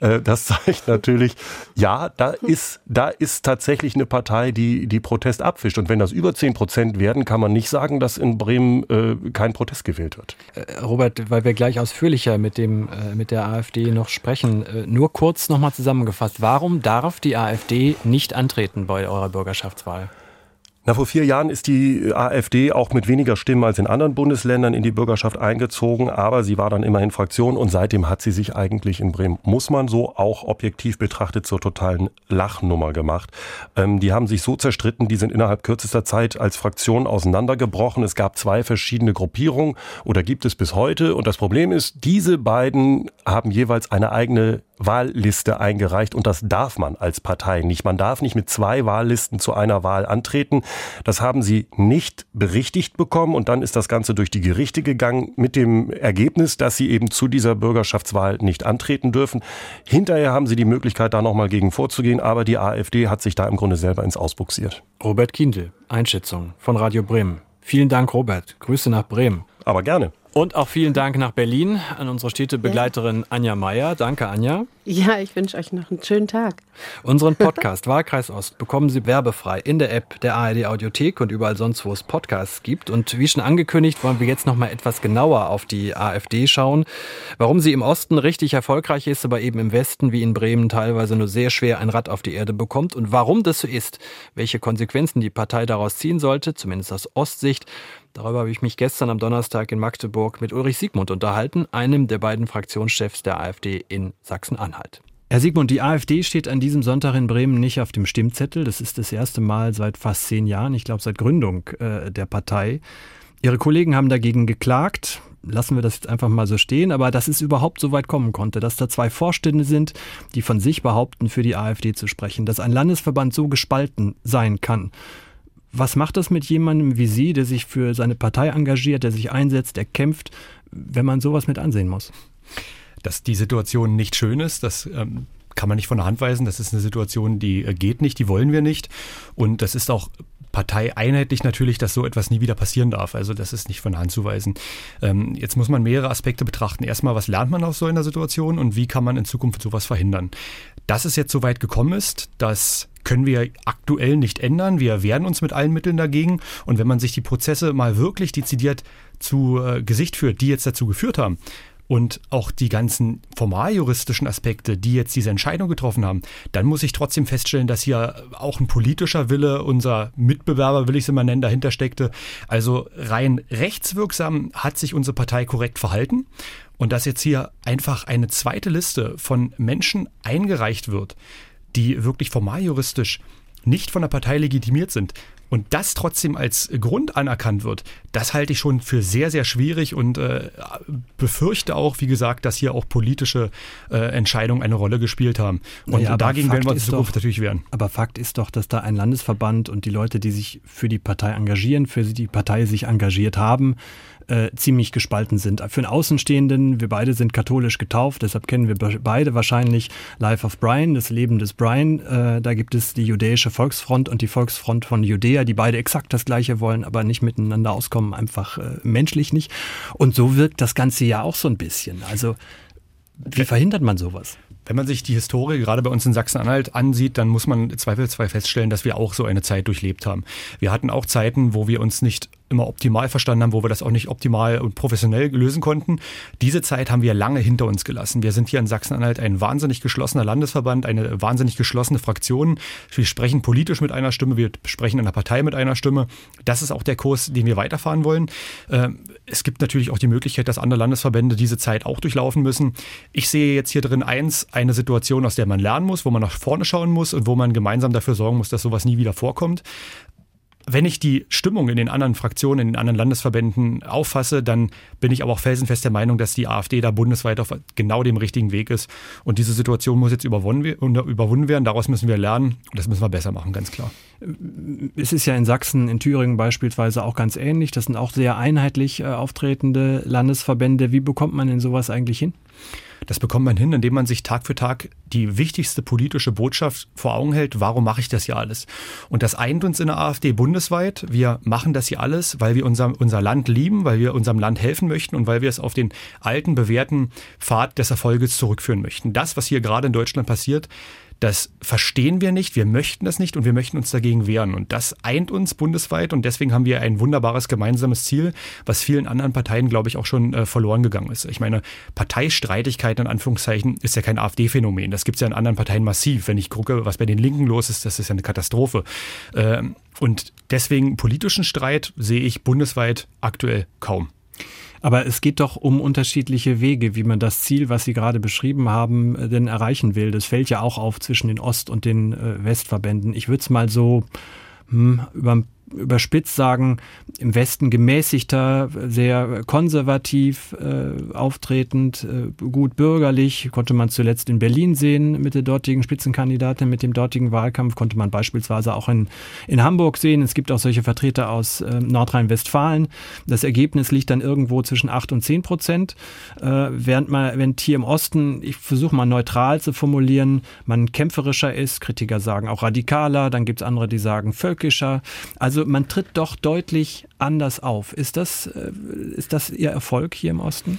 Äh, das zeigt natürlich, ja, da ist, da ist tatsächlich eine Partei, die, die Protest abfischt. Und wenn das über 10 Prozent werden, kann man nicht sagen, dass in Bremen äh, kein Protest gewählt wird. Äh, Robert, weil wir gleich ausführlicher mit, dem, mit der AfD noch sprechen, nur kurz nochmal zusammengefasst. Warum darf die AfD nicht antreten bei eurer Bürgerschaftswahl? Na, vor vier Jahren ist die AfD auch mit weniger Stimmen als in anderen Bundesländern in die Bürgerschaft eingezogen, aber sie war dann immerhin Fraktion und seitdem hat sie sich eigentlich in Bremen, muss man so auch objektiv betrachtet, zur totalen Lachnummer gemacht. Ähm, die haben sich so zerstritten, die sind innerhalb kürzester Zeit als Fraktion auseinandergebrochen. Es gab zwei verschiedene Gruppierungen oder gibt es bis heute und das Problem ist, diese beiden haben jeweils eine eigene Wahlliste eingereicht und das darf man als Partei nicht. Man darf nicht mit zwei Wahllisten zu einer Wahl antreten. Das haben sie nicht berichtigt bekommen und dann ist das Ganze durch die Gerichte gegangen mit dem Ergebnis, dass sie eben zu dieser Bürgerschaftswahl nicht antreten dürfen. Hinterher haben sie die Möglichkeit, da nochmal gegen vorzugehen, aber die AfD hat sich da im Grunde selber ins Ausbuxiert. Robert Kindl, Einschätzung von Radio Bremen. Vielen Dank, Robert. Grüße nach Bremen. Aber gerne. Und auch vielen Dank nach Berlin an unsere Städtebegleiterin ja. Anja Meier. Danke, Anja. Ja, ich wünsche euch noch einen schönen Tag. Unseren Podcast Wahlkreis Ost bekommen Sie werbefrei in der App der ARD Audiothek und überall sonst, wo es Podcasts gibt. Und wie schon angekündigt, wollen wir jetzt noch mal etwas genauer auf die AfD schauen. Warum sie im Osten richtig erfolgreich ist, aber eben im Westen wie in Bremen teilweise nur sehr schwer ein Rad auf die Erde bekommt und warum das so ist, welche Konsequenzen die Partei daraus ziehen sollte, zumindest aus Ostsicht. Darüber habe ich mich gestern am Donnerstag in Magdeburg mit Ulrich Siegmund unterhalten, einem der beiden Fraktionschefs der AfD in Sachsen-Anhalt. Herr Siegmund, die AfD steht an diesem Sonntag in Bremen nicht auf dem Stimmzettel. Das ist das erste Mal seit fast zehn Jahren, ich glaube seit Gründung äh, der Partei. Ihre Kollegen haben dagegen geklagt. Lassen wir das jetzt einfach mal so stehen, aber dass es überhaupt so weit kommen konnte, dass da zwei Vorstände sind, die von sich behaupten, für die AfD zu sprechen, dass ein Landesverband so gespalten sein kann. Was macht das mit jemandem wie Sie, der sich für seine Partei engagiert, der sich einsetzt, der kämpft, wenn man sowas mit ansehen muss? Dass die Situation nicht schön ist, das ähm, kann man nicht von der Hand weisen. Das ist eine Situation, die äh, geht nicht, die wollen wir nicht. Und das ist auch Partei einheitlich natürlich, dass so etwas nie wieder passieren darf. Also das ist nicht von Hand zu weisen. Ähm, jetzt muss man mehrere Aspekte betrachten. Erstmal, was lernt man aus so einer Situation und wie kann man in Zukunft sowas verhindern? Dass es jetzt so weit gekommen ist, dass können wir aktuell nicht ändern. Wir wehren uns mit allen Mitteln dagegen. Und wenn man sich die Prozesse mal wirklich dezidiert zu äh, Gesicht führt, die jetzt dazu geführt haben, und auch die ganzen formaljuristischen Aspekte, die jetzt diese Entscheidung getroffen haben, dann muss ich trotzdem feststellen, dass hier auch ein politischer Wille, unser Mitbewerber, will ich es immer nennen, dahinter steckte. Also rein rechtswirksam hat sich unsere Partei korrekt verhalten. Und dass jetzt hier einfach eine zweite Liste von Menschen eingereicht wird, die wirklich formaljuristisch nicht von der Partei legitimiert sind und das trotzdem als Grund anerkannt wird, das halte ich schon für sehr, sehr schwierig und äh, befürchte auch, wie gesagt, dass hier auch politische äh, Entscheidungen eine Rolle gespielt haben. Und naja, dagegen werden wir in Zukunft doch, natürlich wehren. Aber Fakt ist doch, dass da ein Landesverband und die Leute, die sich für die Partei engagieren, für die Partei sich engagiert haben, äh, ziemlich gespalten sind. Für einen Außenstehenden, wir beide sind katholisch getauft, deshalb kennen wir beide wahrscheinlich Life of Brian, das Leben des Brian. Äh, da gibt es die jüdische Volksfront und die Volksfront von Judäa, die beide exakt das Gleiche wollen, aber nicht miteinander auskommen, einfach äh, menschlich nicht. Und so wirkt das Ganze ja auch so ein bisschen. Also wie verhindert man sowas? Wenn man sich die Historie gerade bei uns in Sachsen-Anhalt ansieht, dann muss man zweifelsfrei feststellen, dass wir auch so eine Zeit durchlebt haben. Wir hatten auch Zeiten, wo wir uns nicht immer optimal verstanden haben, wo wir das auch nicht optimal und professionell lösen konnten. Diese Zeit haben wir lange hinter uns gelassen. Wir sind hier in Sachsen-Anhalt ein wahnsinnig geschlossener Landesverband, eine wahnsinnig geschlossene Fraktion. Wir sprechen politisch mit einer Stimme, wir sprechen in der Partei mit einer Stimme. Das ist auch der Kurs, den wir weiterfahren wollen. Ähm, es gibt natürlich auch die Möglichkeit, dass andere Landesverbände diese Zeit auch durchlaufen müssen. Ich sehe jetzt hier drin eins, eine Situation, aus der man lernen muss, wo man nach vorne schauen muss und wo man gemeinsam dafür sorgen muss, dass sowas nie wieder vorkommt wenn ich die Stimmung in den anderen Fraktionen, in den anderen Landesverbänden auffasse, dann bin ich aber auch felsenfest der Meinung, dass die AfD da bundesweit auf genau dem richtigen Weg ist. Und diese Situation muss jetzt überwunden werden. Daraus müssen wir lernen. Und das müssen wir besser machen, ganz klar. Es ist ja in Sachsen, in Thüringen beispielsweise auch ganz ähnlich. Das sind auch sehr einheitlich äh, auftretende Landesverbände. Wie bekommt man denn sowas eigentlich hin? Das bekommt man hin, indem man sich Tag für Tag die wichtigste politische Botschaft vor Augen hält. Warum mache ich das hier alles? Und das eint uns in der AfD bundesweit. Wir machen das hier alles, weil wir unser, unser Land lieben, weil wir unserem Land helfen möchten und weil wir es auf den alten, bewährten Pfad des Erfolges zurückführen möchten. Das, was hier gerade in Deutschland passiert, Das verstehen wir nicht, wir möchten das nicht und wir möchten uns dagegen wehren. Und das eint uns bundesweit und deswegen haben wir ein wunderbares gemeinsames Ziel, was vielen anderen Parteien, glaube ich, auch schon äh, verloren gegangen ist. Ich meine, Parteistreitigkeiten in Anführungszeichen ist ja kein AfD-Phänomen. Das gibt es ja in anderen Parteien massiv. Wenn ich gucke, was bei den Linken los ist, das ist ja eine Katastrophe. Ähm, und deswegen politischen Streit sehe ich bundesweit aktuell kaum. Aber es geht doch um unterschiedliche Wege, wie man das Ziel, was Sie gerade beschrieben haben, äh, denn erreichen will. Das fällt ja auch auf zwischen den Ost- und den äh, Westverbänden. Ich würde es mal so hm, über überspitzt sagen, im Westen gemäßigter, sehr konservativ äh, auftretend, äh, gut bürgerlich, konnte man zuletzt in Berlin sehen mit der dortigen Spitzenkandidatin, mit dem dortigen Wahlkampf, konnte man beispielsweise auch in, in Hamburg sehen. Es gibt auch solche Vertreter aus äh, Nordrhein-Westfalen. Das Ergebnis liegt dann irgendwo zwischen 8 und 10 Prozent, äh, während man, wenn hier im Osten, ich versuche mal neutral zu formulieren, man kämpferischer ist, Kritiker sagen auch radikaler, dann gibt es andere, die sagen völkischer. Also man tritt doch deutlich anders auf. Ist das, äh, ist das Ihr Erfolg hier im Osten?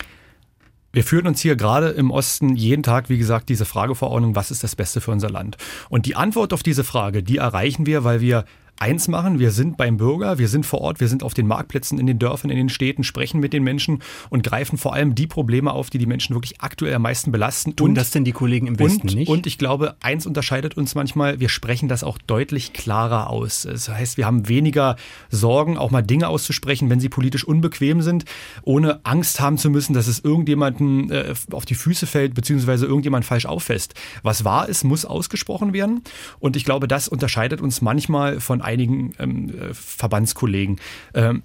Wir führen uns hier gerade im Osten jeden Tag, wie gesagt, diese Frage vor Augen, was ist das Beste für unser Land? Und die Antwort auf diese Frage, die erreichen wir, weil wir eins machen. Wir sind beim Bürger, wir sind vor Ort, wir sind auf den Marktplätzen, in den Dörfern, in den Städten, sprechen mit den Menschen und greifen vor allem die Probleme auf, die die Menschen wirklich aktuell am meisten belasten. Tun und, das denn die Kollegen im Westen und, nicht? Und ich glaube, eins unterscheidet uns manchmal, wir sprechen das auch deutlich klarer aus. Das heißt, wir haben weniger Sorgen, auch mal Dinge auszusprechen, wenn sie politisch unbequem sind, ohne Angst haben zu müssen, dass es irgendjemanden äh, auf die Füße fällt, beziehungsweise irgendjemand falsch auffasst. Was wahr ist, muss ausgesprochen werden. Und ich glaube, das unterscheidet uns manchmal von einigen ähm, äh, Verbandskollegen. Ähm,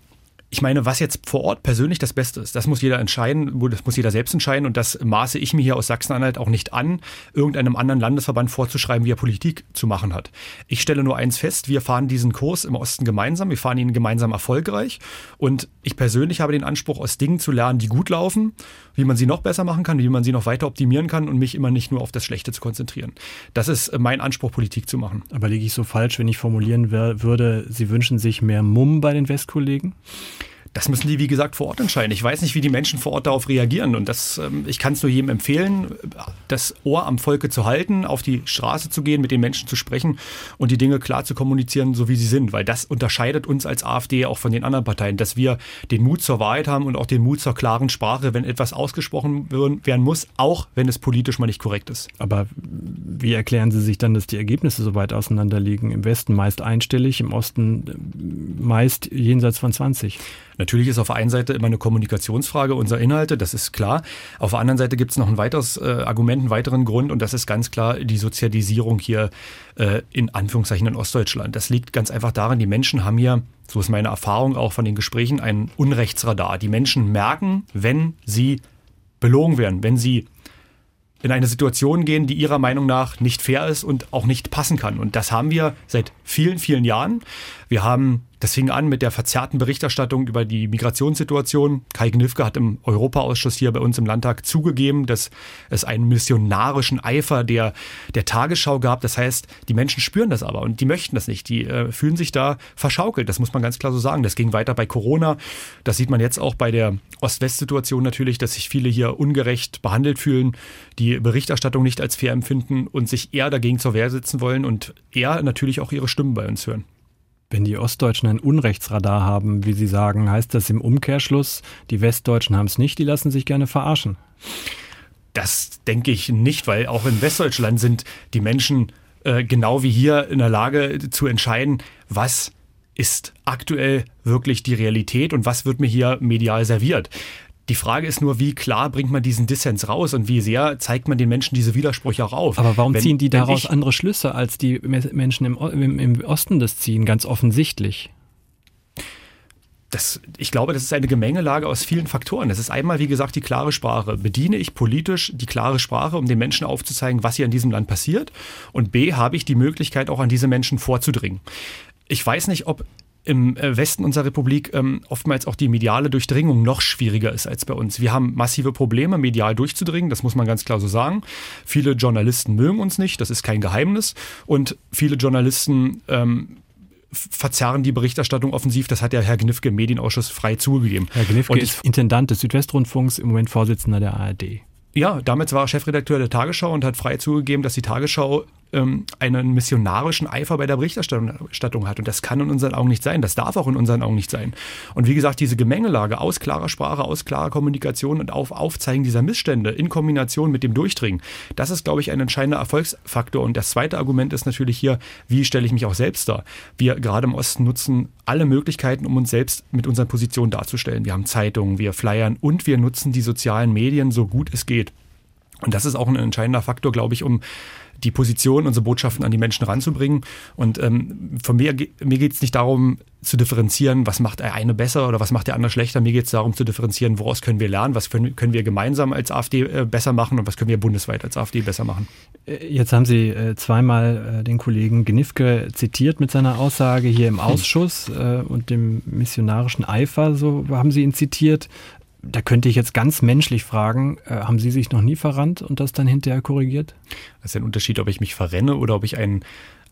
ich meine, was jetzt vor Ort persönlich das Beste ist, das muss jeder entscheiden, das muss jeder selbst entscheiden und das maße ich mir hier aus Sachsen-Anhalt auch nicht an, irgendeinem anderen Landesverband vorzuschreiben, wie er Politik zu machen hat. Ich stelle nur eins fest, wir fahren diesen Kurs im Osten gemeinsam, wir fahren ihn gemeinsam erfolgreich und ich persönlich habe den Anspruch, aus Dingen zu lernen, die gut laufen, wie man sie noch besser machen kann, wie man sie noch weiter optimieren kann und mich immer nicht nur auf das Schlechte zu konzentrieren. Das ist mein Anspruch, Politik zu machen. Aber liege ich so falsch, wenn ich formulieren würde, Sie wünschen sich mehr Mumm bei den Westkollegen? Das müssen die, wie gesagt, vor Ort entscheiden. Ich weiß nicht, wie die Menschen vor Ort darauf reagieren. Und das, ähm, ich kann es nur jedem empfehlen, das Ohr am Volke zu halten, auf die Straße zu gehen, mit den Menschen zu sprechen und die Dinge klar zu kommunizieren, so wie sie sind. Weil das unterscheidet uns als AfD auch von den anderen Parteien, dass wir den Mut zur Wahrheit haben und auch den Mut zur klaren Sprache, wenn etwas ausgesprochen werden muss, auch wenn es politisch mal nicht korrekt ist. Aber wie erklären Sie sich dann, dass die Ergebnisse so weit auseinander liegen? Im Westen meist einstellig, im Osten äh, meist jenseits von 20. Natürlich ist auf der einen Seite immer eine Kommunikationsfrage unserer Inhalte, das ist klar. Auf der anderen Seite gibt es noch ein weiteres äh, Argument, einen weiteren Grund und das ist ganz klar die Sozialisierung hier äh, in Anführungszeichen in Ostdeutschland. Das liegt ganz einfach daran, die Menschen haben hier, so ist meine Erfahrung auch von den Gesprächen, ein Unrechtsradar. Die Menschen merken, wenn sie belogen werden, wenn sie in eine Situation gehen, die ihrer Meinung nach nicht fair ist und auch nicht passen kann. Und das haben wir seit vielen, vielen Jahren. Wir haben das fing an mit der verzerrten Berichterstattung über die Migrationssituation. Kai Gnifke hat im Europaausschuss hier bei uns im Landtag zugegeben, dass es einen missionarischen Eifer der, der Tagesschau gab. Das heißt, die Menschen spüren das aber und die möchten das nicht. Die äh, fühlen sich da verschaukelt. Das muss man ganz klar so sagen. Das ging weiter bei Corona. Das sieht man jetzt auch bei der Ost-West-Situation natürlich, dass sich viele hier ungerecht behandelt fühlen, die Berichterstattung nicht als fair empfinden und sich eher dagegen zur Wehr setzen wollen und eher natürlich auch ihre Stimmen bei uns hören. Wenn die Ostdeutschen ein Unrechtsradar haben, wie Sie sagen, heißt das im Umkehrschluss, die Westdeutschen haben es nicht, die lassen sich gerne verarschen. Das denke ich nicht, weil auch in Westdeutschland sind die Menschen äh, genau wie hier in der Lage zu entscheiden, was ist aktuell wirklich die Realität und was wird mir hier medial serviert. Die Frage ist nur, wie klar bringt man diesen Dissens raus und wie sehr zeigt man den Menschen diese Widersprüche auch auf. Aber warum wenn, ziehen die daraus ich, andere Schlüsse, als die Menschen im, im, im Osten das ziehen? Ganz offensichtlich. Das, ich glaube, das ist eine Gemengelage aus vielen Faktoren. Das ist einmal, wie gesagt, die klare Sprache. Bediene ich politisch die klare Sprache, um den Menschen aufzuzeigen, was hier in diesem Land passiert? Und B, habe ich die Möglichkeit, auch an diese Menschen vorzudringen. Ich weiß nicht, ob im äh, Westen unserer Republik ähm, oftmals auch die mediale Durchdringung noch schwieriger ist als bei uns. Wir haben massive Probleme, medial durchzudringen, das muss man ganz klar so sagen. Viele Journalisten mögen uns nicht, das ist kein Geheimnis. Und viele Journalisten ähm, verzerren die Berichterstattung offensiv. Das hat ja Herr Gnifke im Medienausschuss frei zugegeben. Herr Gnifke Und ist Intendant des Südwestrundfunks, im Moment Vorsitzender der ARD. Ja, damals war er Chefredakteur der Tagesschau und hat frei zugegeben, dass die Tagesschau ähm, einen missionarischen Eifer bei der Berichterstattung hat. Und das kann in unseren Augen nicht sein. Das darf auch in unseren Augen nicht sein. Und wie gesagt, diese Gemengelage aus klarer Sprache, aus klarer Kommunikation und auf Aufzeigen dieser Missstände in Kombination mit dem Durchdringen, das ist, glaube ich, ein entscheidender Erfolgsfaktor. Und das zweite Argument ist natürlich hier, wie stelle ich mich auch selbst dar? Wir gerade im Osten nutzen alle Möglichkeiten, um uns selbst mit unseren Positionen darzustellen. Wir haben Zeitungen, wir flyern und wir nutzen die sozialen Medien so gut es geht. Und das ist auch ein entscheidender Faktor, glaube ich, um die Position, unsere Botschaften an die Menschen ranzubringen. Und ähm, von mir, mir geht es nicht darum zu differenzieren, was macht der eine besser oder was macht der andere schlechter. Mir geht es darum zu differenzieren, woraus können wir lernen, was können, können wir gemeinsam als AfD äh, besser machen und was können wir bundesweit als AfD besser machen. Äh, jetzt haben Sie äh, zweimal äh, den Kollegen Genifke zitiert mit seiner Aussage hier im hm. Ausschuss hm. und dem missionarischen Eifer, so haben Sie ihn zitiert da könnte ich jetzt ganz menschlich fragen, äh, haben Sie sich noch nie verrannt und das dann hinterher korrigiert? Das ist ein Unterschied, ob ich mich verrenne oder ob ich einen,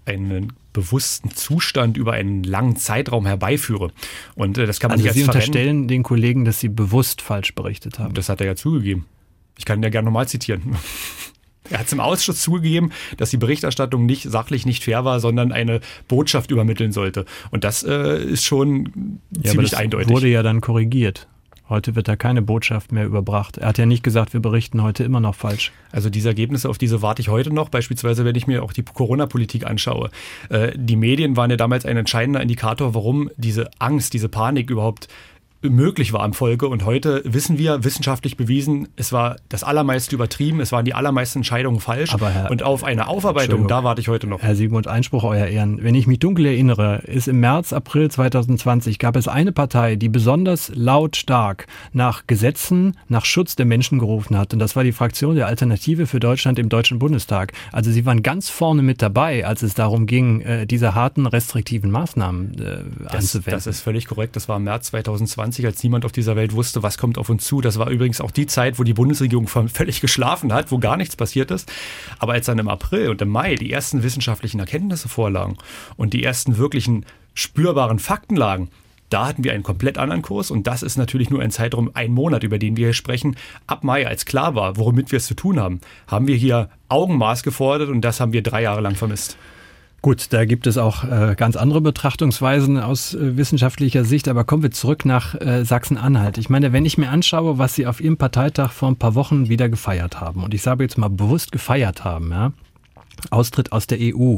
einen bewussten Zustand über einen langen Zeitraum herbeiführe. Und äh, das kann man also nicht als Sie verrennen. unterstellen den Kollegen, dass Sie bewusst falsch berichtet haben. Das hat er ja zugegeben. Ich kann ihn ja gerne nochmal zitieren. Er hat es im Ausschuss zugegeben, dass die Berichterstattung nicht sachlich nicht fair war, sondern eine Botschaft übermitteln sollte. Und das äh, ist schon ja, ziemlich eindeutig. Wurde ja dann korrigiert. Heute wird da keine Botschaft mehr überbracht. Er hat ja nicht gesagt, wir berichten heute immer noch falsch. Also diese Ergebnisse, auf diese warte ich heute noch. Beispielsweise, wenn ich mir auch die Corona-Politik anschaue. Äh, die Medien waren ja damals ein entscheidender Indikator, warum diese Angst, diese Panik überhaupt möglich war im Folge. Und heute wissen wir, wissenschaftlich bewiesen, es war das allermeiste übertrieben, es waren die allermeisten Entscheidungen falsch. Aber Herr, und auf eine Aufarbeitung, da warte ich heute noch. Herr Sigmund Einspruch, euer Ehren. Wenn ich mich dunkel erinnere, ist im März, April 2020 gab es eine Partei, die besonders lautstark nach Gesetzen, nach Schutz der Menschen gerufen hat. Und das war die Fraktion der Alternative für Deutschland im Deutschen Bundestag. Also sie waren ganz vorne mit dabei, als es darum ging, äh, diese harten restriktiven Maßnahmen äh, das, anzuwenden. Das ist völlig korrekt. Das war im März 2020. 1990, als niemand auf dieser Welt wusste, was kommt auf uns zu. Das war übrigens auch die Zeit, wo die Bundesregierung völlig geschlafen hat, wo gar nichts passiert ist. Aber als dann im April und im Mai die ersten wissenschaftlichen Erkenntnisse vorlagen und die ersten wirklichen spürbaren Fakten lagen, da hatten wir einen komplett anderen Kurs und das ist natürlich nur ein Zeitraum, ein Monat, über den wir hier sprechen. Ab Mai, als klar war, womit wir es zu tun haben, haben wir hier Augenmaß gefordert und das haben wir drei Jahre lang vermisst. Gut, da gibt es auch äh, ganz andere Betrachtungsweisen aus äh, wissenschaftlicher Sicht, aber kommen wir zurück nach äh, Sachsen-Anhalt. Ich meine, wenn ich mir anschaue, was Sie auf Ihrem Parteitag vor ein paar Wochen wieder gefeiert haben, und ich sage jetzt mal bewusst gefeiert haben, ja, Austritt aus der EU,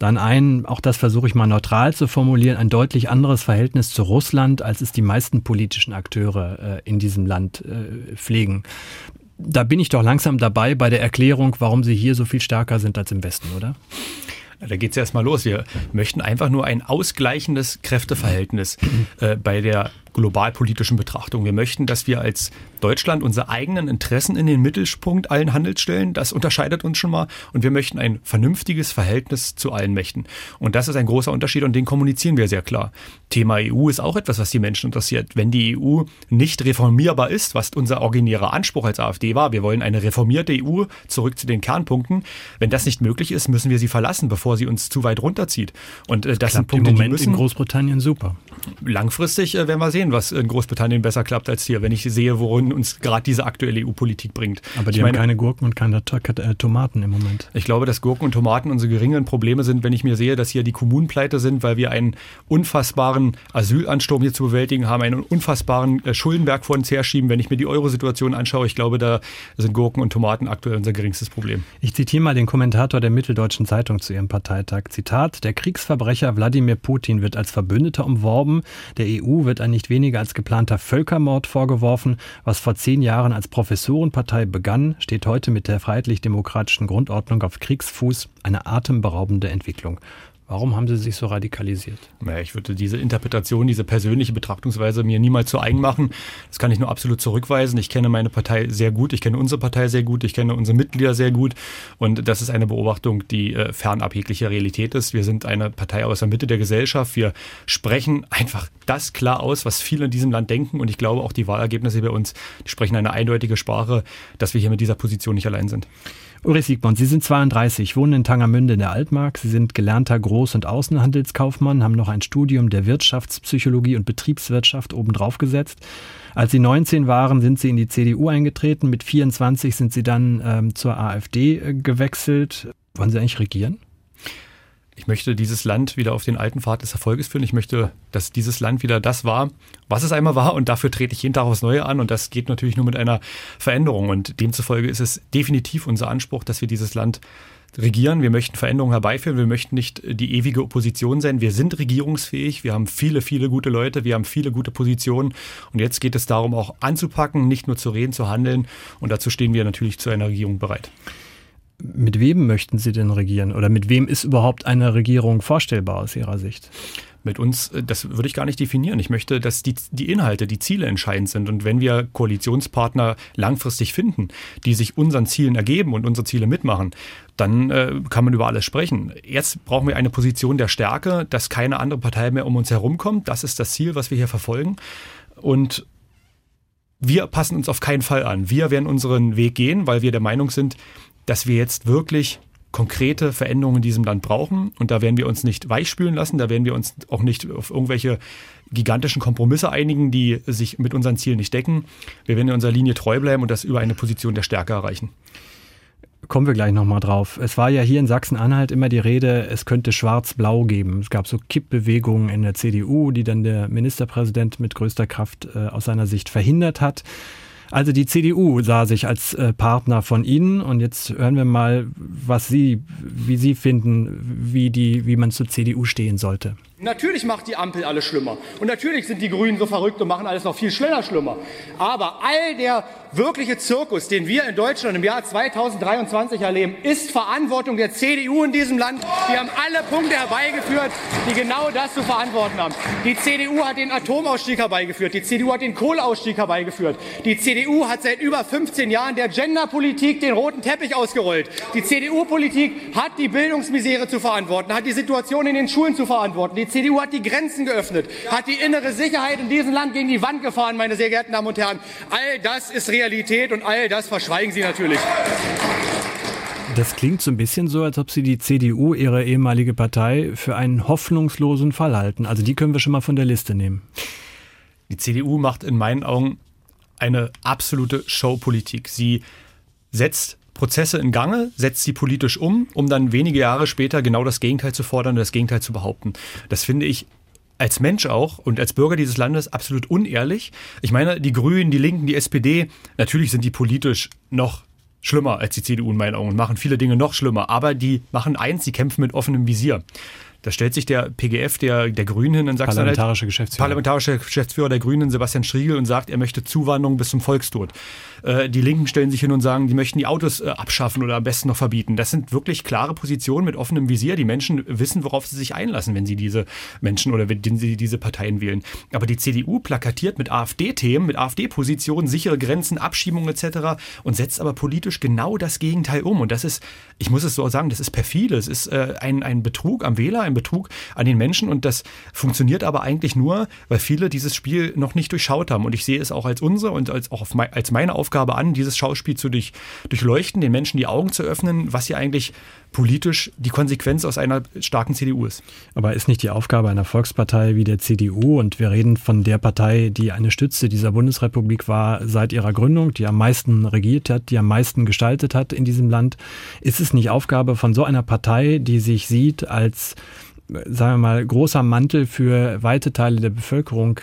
dann ein, auch das versuche ich mal neutral zu formulieren, ein deutlich anderes Verhältnis zu Russland, als es die meisten politischen Akteure äh, in diesem Land äh, pflegen. Da bin ich doch langsam dabei bei der Erklärung, warum sie hier so viel stärker sind als im Westen, oder? Da geht es erstmal los. Wir möchten einfach nur ein ausgleichendes Kräfteverhältnis äh, bei der globalpolitischen Betrachtung. Wir möchten, dass wir als Deutschland unsere eigenen Interessen in den Mittelpunkt allen Handels stellen. Das unterscheidet uns schon mal. Und wir möchten ein vernünftiges Verhältnis zu allen Mächten. Und das ist ein großer Unterschied und den kommunizieren wir sehr klar. Thema EU ist auch etwas, was die Menschen interessiert. Wenn die EU nicht reformierbar ist, was unser originärer Anspruch als AfD war, wir wollen eine reformierte EU zurück zu den Kernpunkten. Wenn das nicht möglich ist, müssen wir sie verlassen, bevor sie uns zu weit runterzieht. Und äh, das, das sind Punkte, im Moment die müssen in Großbritannien super. Langfristig äh, werden wir sehen, was in Großbritannien besser klappt als hier, wenn ich sehe, worin uns gerade diese aktuelle EU-Politik bringt. Aber die ich haben meine, keine Gurken und keine äh, Tomaten im Moment. Ich glaube, dass Gurken und Tomaten unsere geringen Probleme sind, wenn ich mir sehe, dass hier die Kommunen pleite sind, weil wir einen unfassbaren Asylansturm hier zu bewältigen haben, einen unfassbaren äh, Schuldenberg vor uns herschieben. Wenn ich mir die Euro-Situation anschaue, ich glaube, da sind Gurken und Tomaten aktuell unser geringstes Problem. Ich zitiere mal den Kommentator der Mitteldeutschen Zeitung zu ihrem Parteitag. Zitat, der Kriegsverbrecher Wladimir Putin wird als Verbündeter umworben. Der EU wird ein nicht weniger als geplanter Völkermord vorgeworfen. Was vor zehn Jahren als Professorenpartei begann, steht heute mit der freiheitlich-demokratischen Grundordnung auf Kriegsfuß. Eine atemberaubende Entwicklung. Warum haben Sie sich so radikalisiert? Naja, ich würde diese Interpretation, diese persönliche Betrachtungsweise mir niemals zu eigen machen. Das kann ich nur absolut zurückweisen. Ich kenne meine Partei sehr gut, ich kenne unsere Partei sehr gut, ich kenne unsere Mitglieder sehr gut. Und das ist eine Beobachtung, die äh, fernab jeglicher Realität ist. Wir sind eine Partei aus der Mitte der Gesellschaft. Wir sprechen einfach das klar aus, was viele in diesem Land denken. Und ich glaube, auch die Wahlergebnisse bei uns die sprechen eine eindeutige Sprache, dass wir hier mit dieser Position nicht allein sind. Ulrich Siegmund, Sie sind 32, wohnen in Tangermünde in der Altmark. Sie sind gelernter Groß- und Außenhandelskaufmann, haben noch ein Studium der Wirtschaftspsychologie und Betriebswirtschaft obendrauf gesetzt. Als Sie 19 waren, sind Sie in die CDU eingetreten. Mit 24 sind Sie dann ähm, zur AfD äh, gewechselt. Wollen Sie eigentlich regieren? Ich möchte dieses Land wieder auf den alten Pfad des Erfolges führen. Ich möchte, dass dieses Land wieder das war, was es einmal war. Und dafür trete ich jeden Tag aufs Neue an. Und das geht natürlich nur mit einer Veränderung. Und demzufolge ist es definitiv unser Anspruch, dass wir dieses Land regieren. Wir möchten Veränderungen herbeiführen. Wir möchten nicht die ewige Opposition sein. Wir sind regierungsfähig. Wir haben viele, viele gute Leute. Wir haben viele gute Positionen. Und jetzt geht es darum, auch anzupacken, nicht nur zu reden, zu handeln. Und dazu stehen wir natürlich zu einer Regierung bereit. Mit wem möchten Sie denn regieren? Oder mit wem ist überhaupt eine Regierung vorstellbar aus Ihrer Sicht? Mit uns, äh, das würde ich gar nicht definieren. Ich möchte, dass die, die Inhalte, die Ziele entscheidend sind. Und wenn wir Koalitionspartner langfristig finden, die sich unseren Zielen ergeben und unsere Ziele mitmachen, dann äh, kann man über alles sprechen. Jetzt brauchen wir eine Position der Stärke, dass keine andere Partei mehr um uns herumkommt. Das ist das Ziel, was wir hier verfolgen. Und wir passen uns auf keinen Fall an. Wir werden unseren Weg gehen, weil wir der Meinung sind, dass wir jetzt wirklich konkrete Veränderungen in diesem Land brauchen. Und da werden wir uns nicht weichspülen lassen, da werden wir uns auch nicht auf irgendwelche gigantischen Kompromisse einigen, die sich mit unseren Zielen nicht decken. Wir werden in unserer Linie treu bleiben und das über eine Position der Stärke erreichen. Kommen wir gleich nochmal drauf. Es war ja hier in Sachsen-Anhalt immer die Rede, es könnte Schwarz-Blau geben. Es gab so Kippbewegungen in der CDU, die dann der Ministerpräsident mit größter Kraft äh, aus seiner Sicht verhindert hat. Also die CDU sah sich als äh, Partner von Ihnen und jetzt hören wir mal, was Sie, wie Sie finden, wie die, wie man zur CDU stehen sollte. Natürlich macht die Ampel alles schlimmer. Und natürlich sind die Grünen so verrückt und machen alles noch viel schneller schlimmer. Aber all der wirkliche Zirkus, den wir in Deutschland im Jahr 2023 erleben, ist Verantwortung der CDU in diesem Land. Die haben alle Punkte herbeigeführt, die genau das zu verantworten haben. Die CDU hat den Atomausstieg herbeigeführt. Die CDU hat den Kohleausstieg herbeigeführt. Die CDU hat seit über 15 Jahren der Genderpolitik den roten Teppich ausgerollt. Die CDU-Politik hat die Bildungsmisere zu verantworten, hat die Situation in den Schulen zu verantworten. Die CDU hat die Grenzen geöffnet, hat die innere Sicherheit in diesem Land gegen die Wand gefahren, meine sehr geehrten Damen und Herren. All das ist Realität und all das verschweigen Sie natürlich. Das klingt so ein bisschen so, als ob Sie die CDU, Ihre ehemalige Partei, für einen hoffnungslosen Fall halten. Also die können wir schon mal von der Liste nehmen. Die CDU macht in meinen Augen eine absolute Showpolitik. Sie setzt Prozesse in Gange, setzt sie politisch um, um dann wenige Jahre später genau das Gegenteil zu fordern und das Gegenteil zu behaupten. Das finde ich als Mensch auch und als Bürger dieses Landes absolut unehrlich. Ich meine, die Grünen, die Linken, die SPD, natürlich sind die politisch noch schlimmer als die CDU in meinen Augen und machen viele Dinge noch schlimmer. Aber die machen eins, sie kämpfen mit offenem Visier. Da stellt sich der PGF der, der Grünen in Sachsen Parlamentarische Geschäftsführer. Parlamentarische Geschäftsführer der Grünen, Sebastian Striegel, und sagt, er möchte Zuwanderung bis zum Volkstod. Äh, die Linken stellen sich hin und sagen, die möchten die Autos äh, abschaffen oder am besten noch verbieten. Das sind wirklich klare Positionen mit offenem Visier. Die Menschen wissen, worauf sie sich einlassen, wenn sie diese Menschen oder wenn sie diese Parteien wählen. Aber die CDU plakatiert mit AfD-Themen, mit AfD-Positionen, sichere Grenzen, Abschiebungen etc. und setzt aber politisch genau das Gegenteil um. Und das ist, ich muss es so sagen, das ist perfide. Es ist äh, ein, ein Betrug am Wähler, ein Betrug an den Menschen und das funktioniert aber eigentlich nur, weil viele dieses Spiel noch nicht durchschaut haben. Und ich sehe es auch als unsere und als auch als meine Aufgabe an, dieses Schauspiel zu durch, durchleuchten, den Menschen die Augen zu öffnen, was hier eigentlich politisch die Konsequenz aus einer starken CDU ist. Aber ist nicht die Aufgabe einer Volkspartei wie der CDU, und wir reden von der Partei, die eine Stütze dieser Bundesrepublik war seit ihrer Gründung, die am meisten regiert hat, die am meisten gestaltet hat in diesem Land, ist es nicht Aufgabe von so einer Partei, die sich sieht als sagen wir mal, großer Mantel für weite Teile der Bevölkerung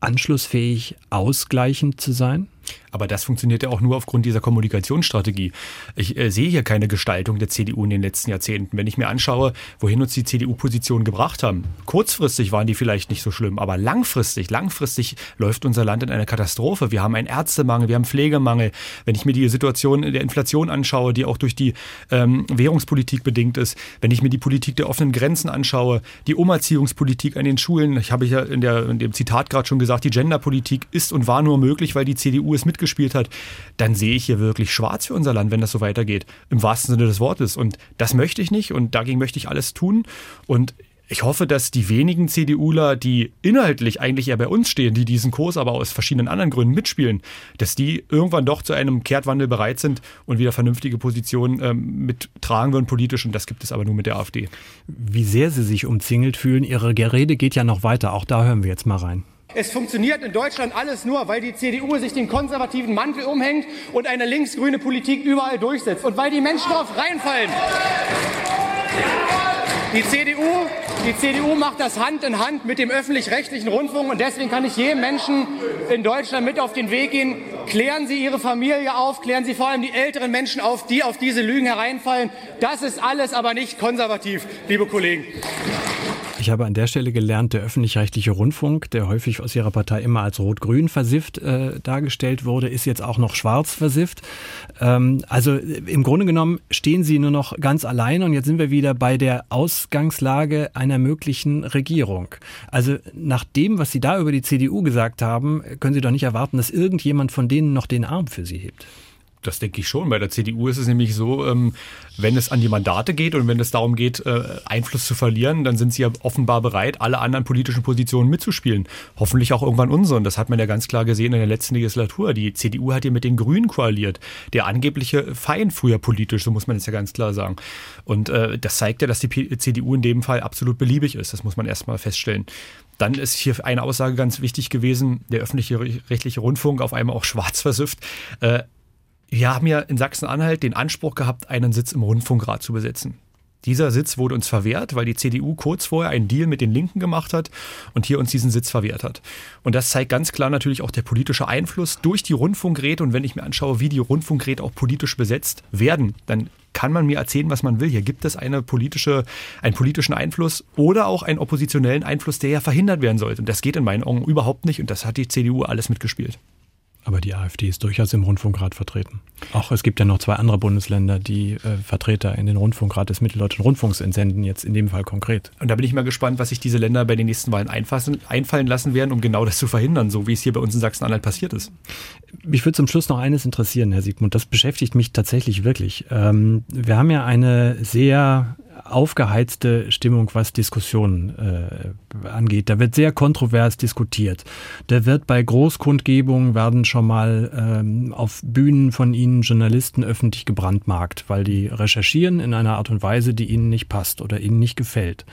anschlussfähig, ausgleichend zu sein? Aber das funktioniert ja auch nur aufgrund dieser Kommunikationsstrategie. Ich äh, sehe hier keine Gestaltung der CDU in den letzten Jahrzehnten. Wenn ich mir anschaue, wohin uns die CDU-Positionen gebracht haben, kurzfristig waren die vielleicht nicht so schlimm, aber langfristig, langfristig läuft unser Land in eine Katastrophe. Wir haben einen Ärztemangel, wir haben Pflegemangel. Wenn ich mir die Situation der Inflation anschaue, die auch durch die ähm, Währungspolitik bedingt ist, wenn ich mir die Politik der offenen Grenzen anschaue, die Umerziehungspolitik an den Schulen, ich habe ja in, der, in dem Zitat gerade schon gesagt, die Genderpolitik ist und war nur möglich, weil die CDU es mitgespielt hat, dann sehe ich hier wirklich schwarz für unser Land, wenn das so weitergeht. Im wahrsten Sinne des Wortes. Und das möchte ich nicht und dagegen möchte ich alles tun. Und ich hoffe, dass die wenigen CDUler, die inhaltlich eigentlich eher bei uns stehen, die diesen Kurs aber aus verschiedenen anderen Gründen mitspielen, dass die irgendwann doch zu einem Kehrtwandel bereit sind und wieder vernünftige Positionen ähm, mittragen würden politisch. Und das gibt es aber nur mit der AfD. Wie sehr Sie sich umzingelt fühlen, Ihre Gerede geht ja noch weiter. Auch da hören wir jetzt mal rein. Es funktioniert in Deutschland alles nur, weil die CDU sich den konservativen Mantel umhängt und eine linksgrüne Politik überall durchsetzt und weil die Menschen darauf reinfallen. Die CDU, die CDU macht das Hand in Hand mit dem öffentlich-rechtlichen Rundfunk und deswegen kann ich jedem Menschen in Deutschland mit auf den Weg gehen. Klären Sie Ihre Familie auf, klären Sie vor allem die älteren Menschen auf, die auf diese Lügen hereinfallen. Das ist alles aber nicht konservativ, liebe Kollegen. Ich habe an der Stelle gelernt, der öffentlich-rechtliche Rundfunk, der häufig aus Ihrer Partei immer als rot-grün versifft äh, dargestellt wurde, ist jetzt auch noch schwarz versifft. Ähm, also im Grunde genommen stehen Sie nur noch ganz allein und jetzt sind wir wieder bei der Ausgangslage einer möglichen Regierung. Also nach dem, was Sie da über die CDU gesagt haben, können Sie doch nicht erwarten, dass irgendjemand von denen noch den Arm für Sie hebt. Das denke ich schon. Bei der CDU ist es nämlich so, ähm, wenn es an die Mandate geht und wenn es darum geht, äh, Einfluss zu verlieren, dann sind sie ja offenbar bereit, alle anderen politischen Positionen mitzuspielen. Hoffentlich auch irgendwann unseren. Das hat man ja ganz klar gesehen in der letzten Legislatur. Die CDU hat ja mit den Grünen koaliert. Der angebliche Feind früher politisch, so muss man es ja ganz klar sagen. Und äh, das zeigt ja, dass die CDU in dem Fall absolut beliebig ist. Das muss man erstmal feststellen. Dann ist hier eine Aussage ganz wichtig gewesen, der öffentliche rechtliche Rundfunk auf einmal auch schwarz versüfft. Äh, wir haben ja in Sachsen-Anhalt den Anspruch gehabt, einen Sitz im Rundfunkrat zu besetzen. Dieser Sitz wurde uns verwehrt, weil die CDU kurz vorher einen Deal mit den Linken gemacht hat und hier uns diesen Sitz verwehrt hat. Und das zeigt ganz klar natürlich auch der politische Einfluss durch die Rundfunkräte. Und wenn ich mir anschaue, wie die Rundfunkräte auch politisch besetzt werden, dann kann man mir erzählen, was man will. Hier gibt es eine politische, einen politischen Einfluss oder auch einen oppositionellen Einfluss, der ja verhindert werden sollte. Und das geht in meinen Augen überhaupt nicht. Und das hat die CDU alles mitgespielt. Aber die AfD ist durchaus im Rundfunkrat vertreten. Auch es gibt ja noch zwei andere Bundesländer, die äh, Vertreter in den Rundfunkrat des Mitteldeutschen Rundfunks entsenden, jetzt in dem Fall konkret. Und da bin ich mal gespannt, was sich diese Länder bei den nächsten Wahlen einfassen, einfallen lassen werden, um genau das zu verhindern, so wie es hier bei uns in Sachsen-Anhalt passiert ist. Mich würde zum Schluss noch eines interessieren, Herr Siegmund. Das beschäftigt mich tatsächlich wirklich. Ähm, wir haben ja eine sehr aufgeheizte Stimmung, was Diskussionen äh, angeht. Da wird sehr kontrovers diskutiert. Da wird bei Großkundgebungen werden schon mal ähm, auf Bühnen von Ihnen Journalisten öffentlich gebrandmarkt, weil die recherchieren in einer Art und Weise, die Ihnen nicht passt oder Ihnen nicht gefällt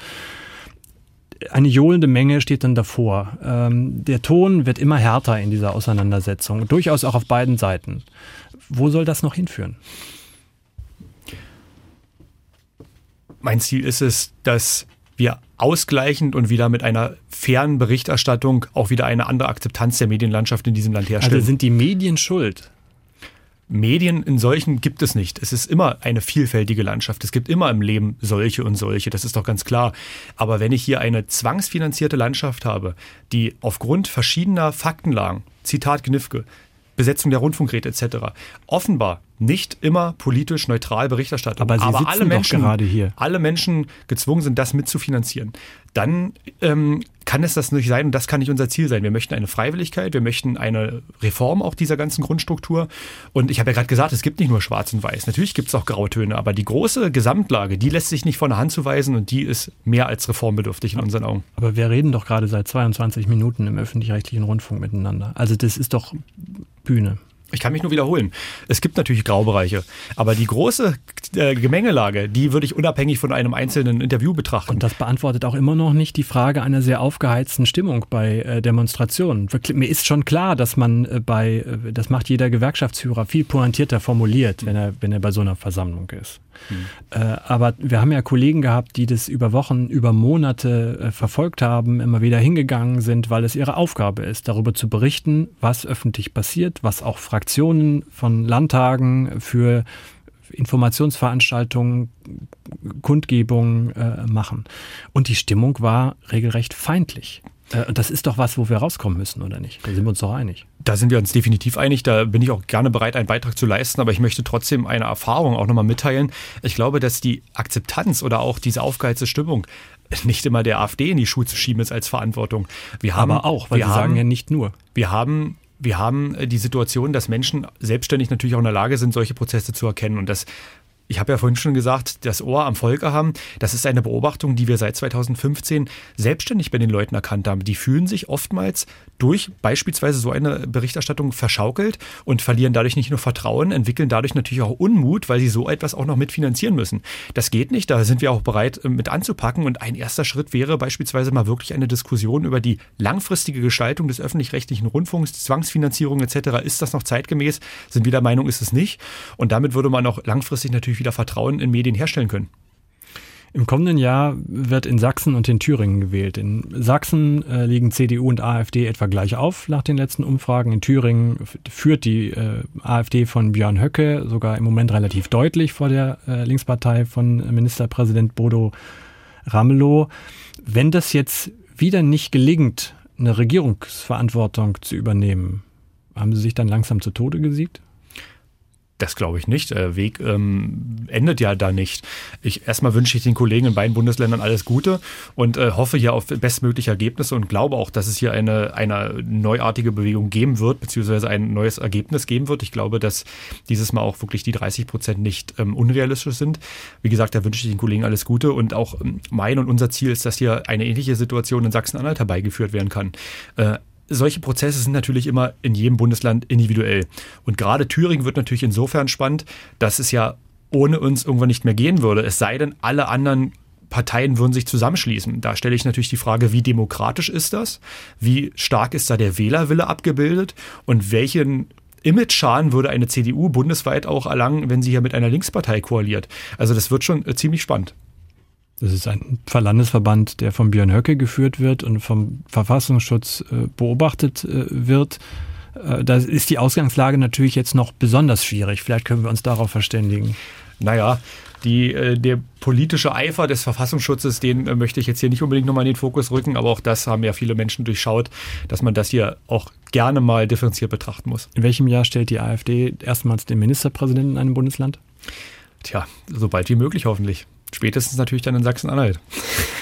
eine johlende Menge steht dann davor. Ähm, der Ton wird immer härter in dieser Auseinandersetzung, durchaus auch auf beiden Seiten. Wo soll das noch hinführen? Mein Ziel ist es, dass wir ausgleichend und wieder mit einer fairen Berichterstattung auch wieder eine andere Akzeptanz der Medienlandschaft in diesem Land herstellen. Also sind die Medien schuld? Medien in solchen gibt es nicht. Es ist immer eine vielfältige Landschaft. Es gibt immer im Leben solche und solche. Das ist doch ganz klar. Aber wenn ich hier eine zwangsfinanzierte Landschaft habe, die aufgrund verschiedener Faktenlagen, Zitat Gnifke, Besetzung der Rundfunkräte etc. offenbar nicht immer politisch neutral Berichterstattung. Aber, Sie aber alle Menschen gerade hier. Alle Menschen gezwungen sind, das mitzufinanzieren. Dann ähm, kann es das nicht sein und das kann nicht unser Ziel sein. Wir möchten eine Freiwilligkeit, wir möchten eine Reform auch dieser ganzen Grundstruktur. Und ich habe ja gerade gesagt, es gibt nicht nur Schwarz und Weiß. Natürlich gibt es auch Grautöne, aber die große Gesamtlage, die lässt sich nicht von der Hand zuweisen und die ist mehr als reformbedürftig in unseren Augen. Aber wir reden doch gerade seit 22 Minuten im öffentlich-rechtlichen Rundfunk miteinander. Also das ist doch Bühne. Ich kann mich nur wiederholen. Es gibt natürlich Graubereiche, aber die große äh, Gemengelage, die würde ich unabhängig von einem einzelnen Interview betrachten. Und das beantwortet auch immer noch nicht die Frage einer sehr aufgeheizten Stimmung bei äh, Demonstrationen. Mir ist schon klar, dass man äh, bei, äh, das macht jeder Gewerkschaftsführer viel pointierter formuliert, wenn er, wenn er bei so einer Versammlung ist. Mhm. aber wir haben ja Kollegen gehabt, die das über Wochen, über Monate äh, verfolgt haben, immer wieder hingegangen sind, weil es ihre Aufgabe ist, darüber zu berichten, was öffentlich passiert, was auch Fraktionen von Landtagen für Informationsveranstaltungen, Kundgebungen äh, machen. Und die Stimmung war regelrecht feindlich. Äh, das ist doch was, wo wir rauskommen müssen, oder nicht? Da sind wir uns doch einig. Da sind wir uns definitiv einig. Da bin ich auch gerne bereit, einen Beitrag zu leisten. Aber ich möchte trotzdem eine Erfahrung auch nochmal mitteilen. Ich glaube, dass die Akzeptanz oder auch diese aufgeheizte Stimmung nicht immer der AfD in die Schuhe zu schieben ist als Verantwortung. Wir haben, aber auch, weil wir haben, sagen ja nicht nur. Wir haben wir haben die Situation, dass Menschen selbstständig natürlich auch in der Lage sind, solche Prozesse zu erkennen. Und das ich habe ja vorhin schon gesagt, das Ohr am Volke haben, das ist eine Beobachtung, die wir seit 2015 selbstständig bei den Leuten erkannt haben. Die fühlen sich oftmals durch beispielsweise so eine Berichterstattung verschaukelt und verlieren dadurch nicht nur Vertrauen, entwickeln dadurch natürlich auch Unmut, weil sie so etwas auch noch mitfinanzieren müssen. Das geht nicht, da sind wir auch bereit äh, mit anzupacken und ein erster Schritt wäre beispielsweise mal wirklich eine Diskussion über die langfristige Gestaltung des öffentlich-rechtlichen Rundfunks, Zwangsfinanzierung etc. Ist das noch zeitgemäß? Sind wir der Meinung, ist es nicht? Und damit würde man auch langfristig natürlich wieder Vertrauen in Medien herstellen können. Im kommenden Jahr wird in Sachsen und in Thüringen gewählt. In Sachsen äh, liegen CDU und AfD etwa gleich auf nach den letzten Umfragen. In Thüringen führt die äh, AfD von Björn Höcke sogar im Moment relativ deutlich vor der äh, Linkspartei von Ministerpräsident Bodo Ramelow. Wenn das jetzt wieder nicht gelingt, eine Regierungsverantwortung zu übernehmen, haben Sie sich dann langsam zu Tode gesiegt? Das glaube ich nicht. Der Weg ähm, endet ja da nicht. Ich, erstmal wünsche ich den Kollegen in beiden Bundesländern alles Gute und äh, hoffe hier auf bestmögliche Ergebnisse und glaube auch, dass es hier eine, eine neuartige Bewegung geben wird, beziehungsweise ein neues Ergebnis geben wird. Ich glaube, dass dieses Mal auch wirklich die 30 Prozent nicht ähm, unrealistisch sind. Wie gesagt, da wünsche ich den Kollegen alles Gute und auch ähm, mein und unser Ziel ist, dass hier eine ähnliche Situation in Sachsen-Anhalt herbeigeführt werden kann. Äh, solche Prozesse sind natürlich immer in jedem Bundesland individuell. Und gerade Thüringen wird natürlich insofern spannend, dass es ja ohne uns irgendwann nicht mehr gehen würde. Es sei denn, alle anderen Parteien würden sich zusammenschließen. Da stelle ich natürlich die Frage, wie demokratisch ist das? Wie stark ist da der Wählerwille abgebildet? Und welchen Image-Schaden würde eine CDU bundesweit auch erlangen, wenn sie hier mit einer Linkspartei koaliert? Also das wird schon äh, ziemlich spannend. Das ist ein Verlandesverband, der von Björn Höcke geführt wird und vom Verfassungsschutz äh, beobachtet äh, wird. Äh, da ist die Ausgangslage natürlich jetzt noch besonders schwierig. Vielleicht können wir uns darauf verständigen. Naja, die, der politische Eifer des Verfassungsschutzes, den möchte ich jetzt hier nicht unbedingt nochmal in den Fokus rücken, aber auch das haben ja viele Menschen durchschaut, dass man das hier auch gerne mal differenziert betrachten muss. In welchem Jahr stellt die AfD erstmals den Ministerpräsidenten in einem Bundesland? Tja, so bald wie möglich hoffentlich. Spätestens natürlich dann in Sachsen-Anhalt.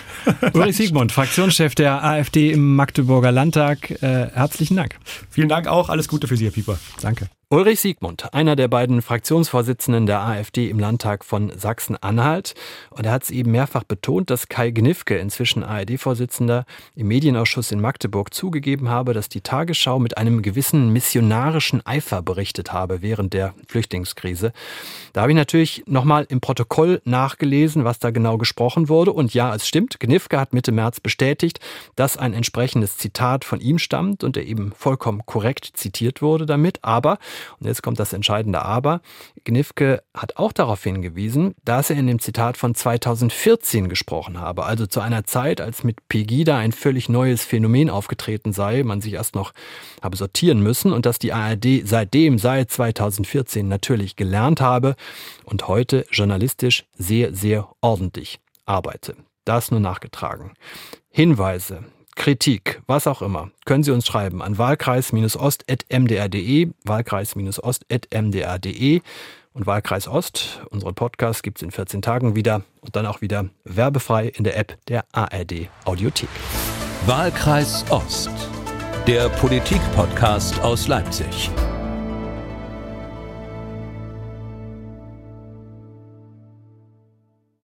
Ulrich Siegmund, Fraktionschef der AfD im Magdeburger Landtag. Äh, herzlichen Dank. Vielen Dank auch. Alles Gute für Sie, Herr Pieper. Danke. Ulrich Siegmund, einer der beiden Fraktionsvorsitzenden der AfD im Landtag von Sachsen-Anhalt. Und er hat es eben mehrfach betont, dass Kai Gnifke, inzwischen ARD-Vorsitzender, im Medienausschuss in Magdeburg zugegeben habe, dass die Tagesschau mit einem gewissen missionarischen Eifer berichtet habe während der Flüchtlingskrise. Da habe ich natürlich nochmal im Protokoll nachgelesen, was da genau gesprochen wurde. Und ja, es stimmt, Gnifke hat Mitte März bestätigt, dass ein entsprechendes Zitat von ihm stammt und er eben vollkommen korrekt zitiert wurde damit. Aber und jetzt kommt das entscheidende Aber. Gnifke hat auch darauf hingewiesen, dass er in dem Zitat von 2014 gesprochen habe, also zu einer Zeit, als mit Pegida ein völlig neues Phänomen aufgetreten sei, man sich erst noch habe sortieren müssen und dass die ARD seitdem, seit 2014 natürlich gelernt habe und heute journalistisch sehr, sehr ordentlich arbeite. Das nur nachgetragen. Hinweise, Kritik, was auch immer, können Sie uns schreiben an wahlkreis-ost.mdr.de, wahlkreis-ost.mdr.de und Wahlkreis Ost. Unseren Podcast gibt es in 14 Tagen wieder und dann auch wieder werbefrei in der App der ARD Audiothek. Wahlkreis Ost, der Politik-Podcast aus Leipzig.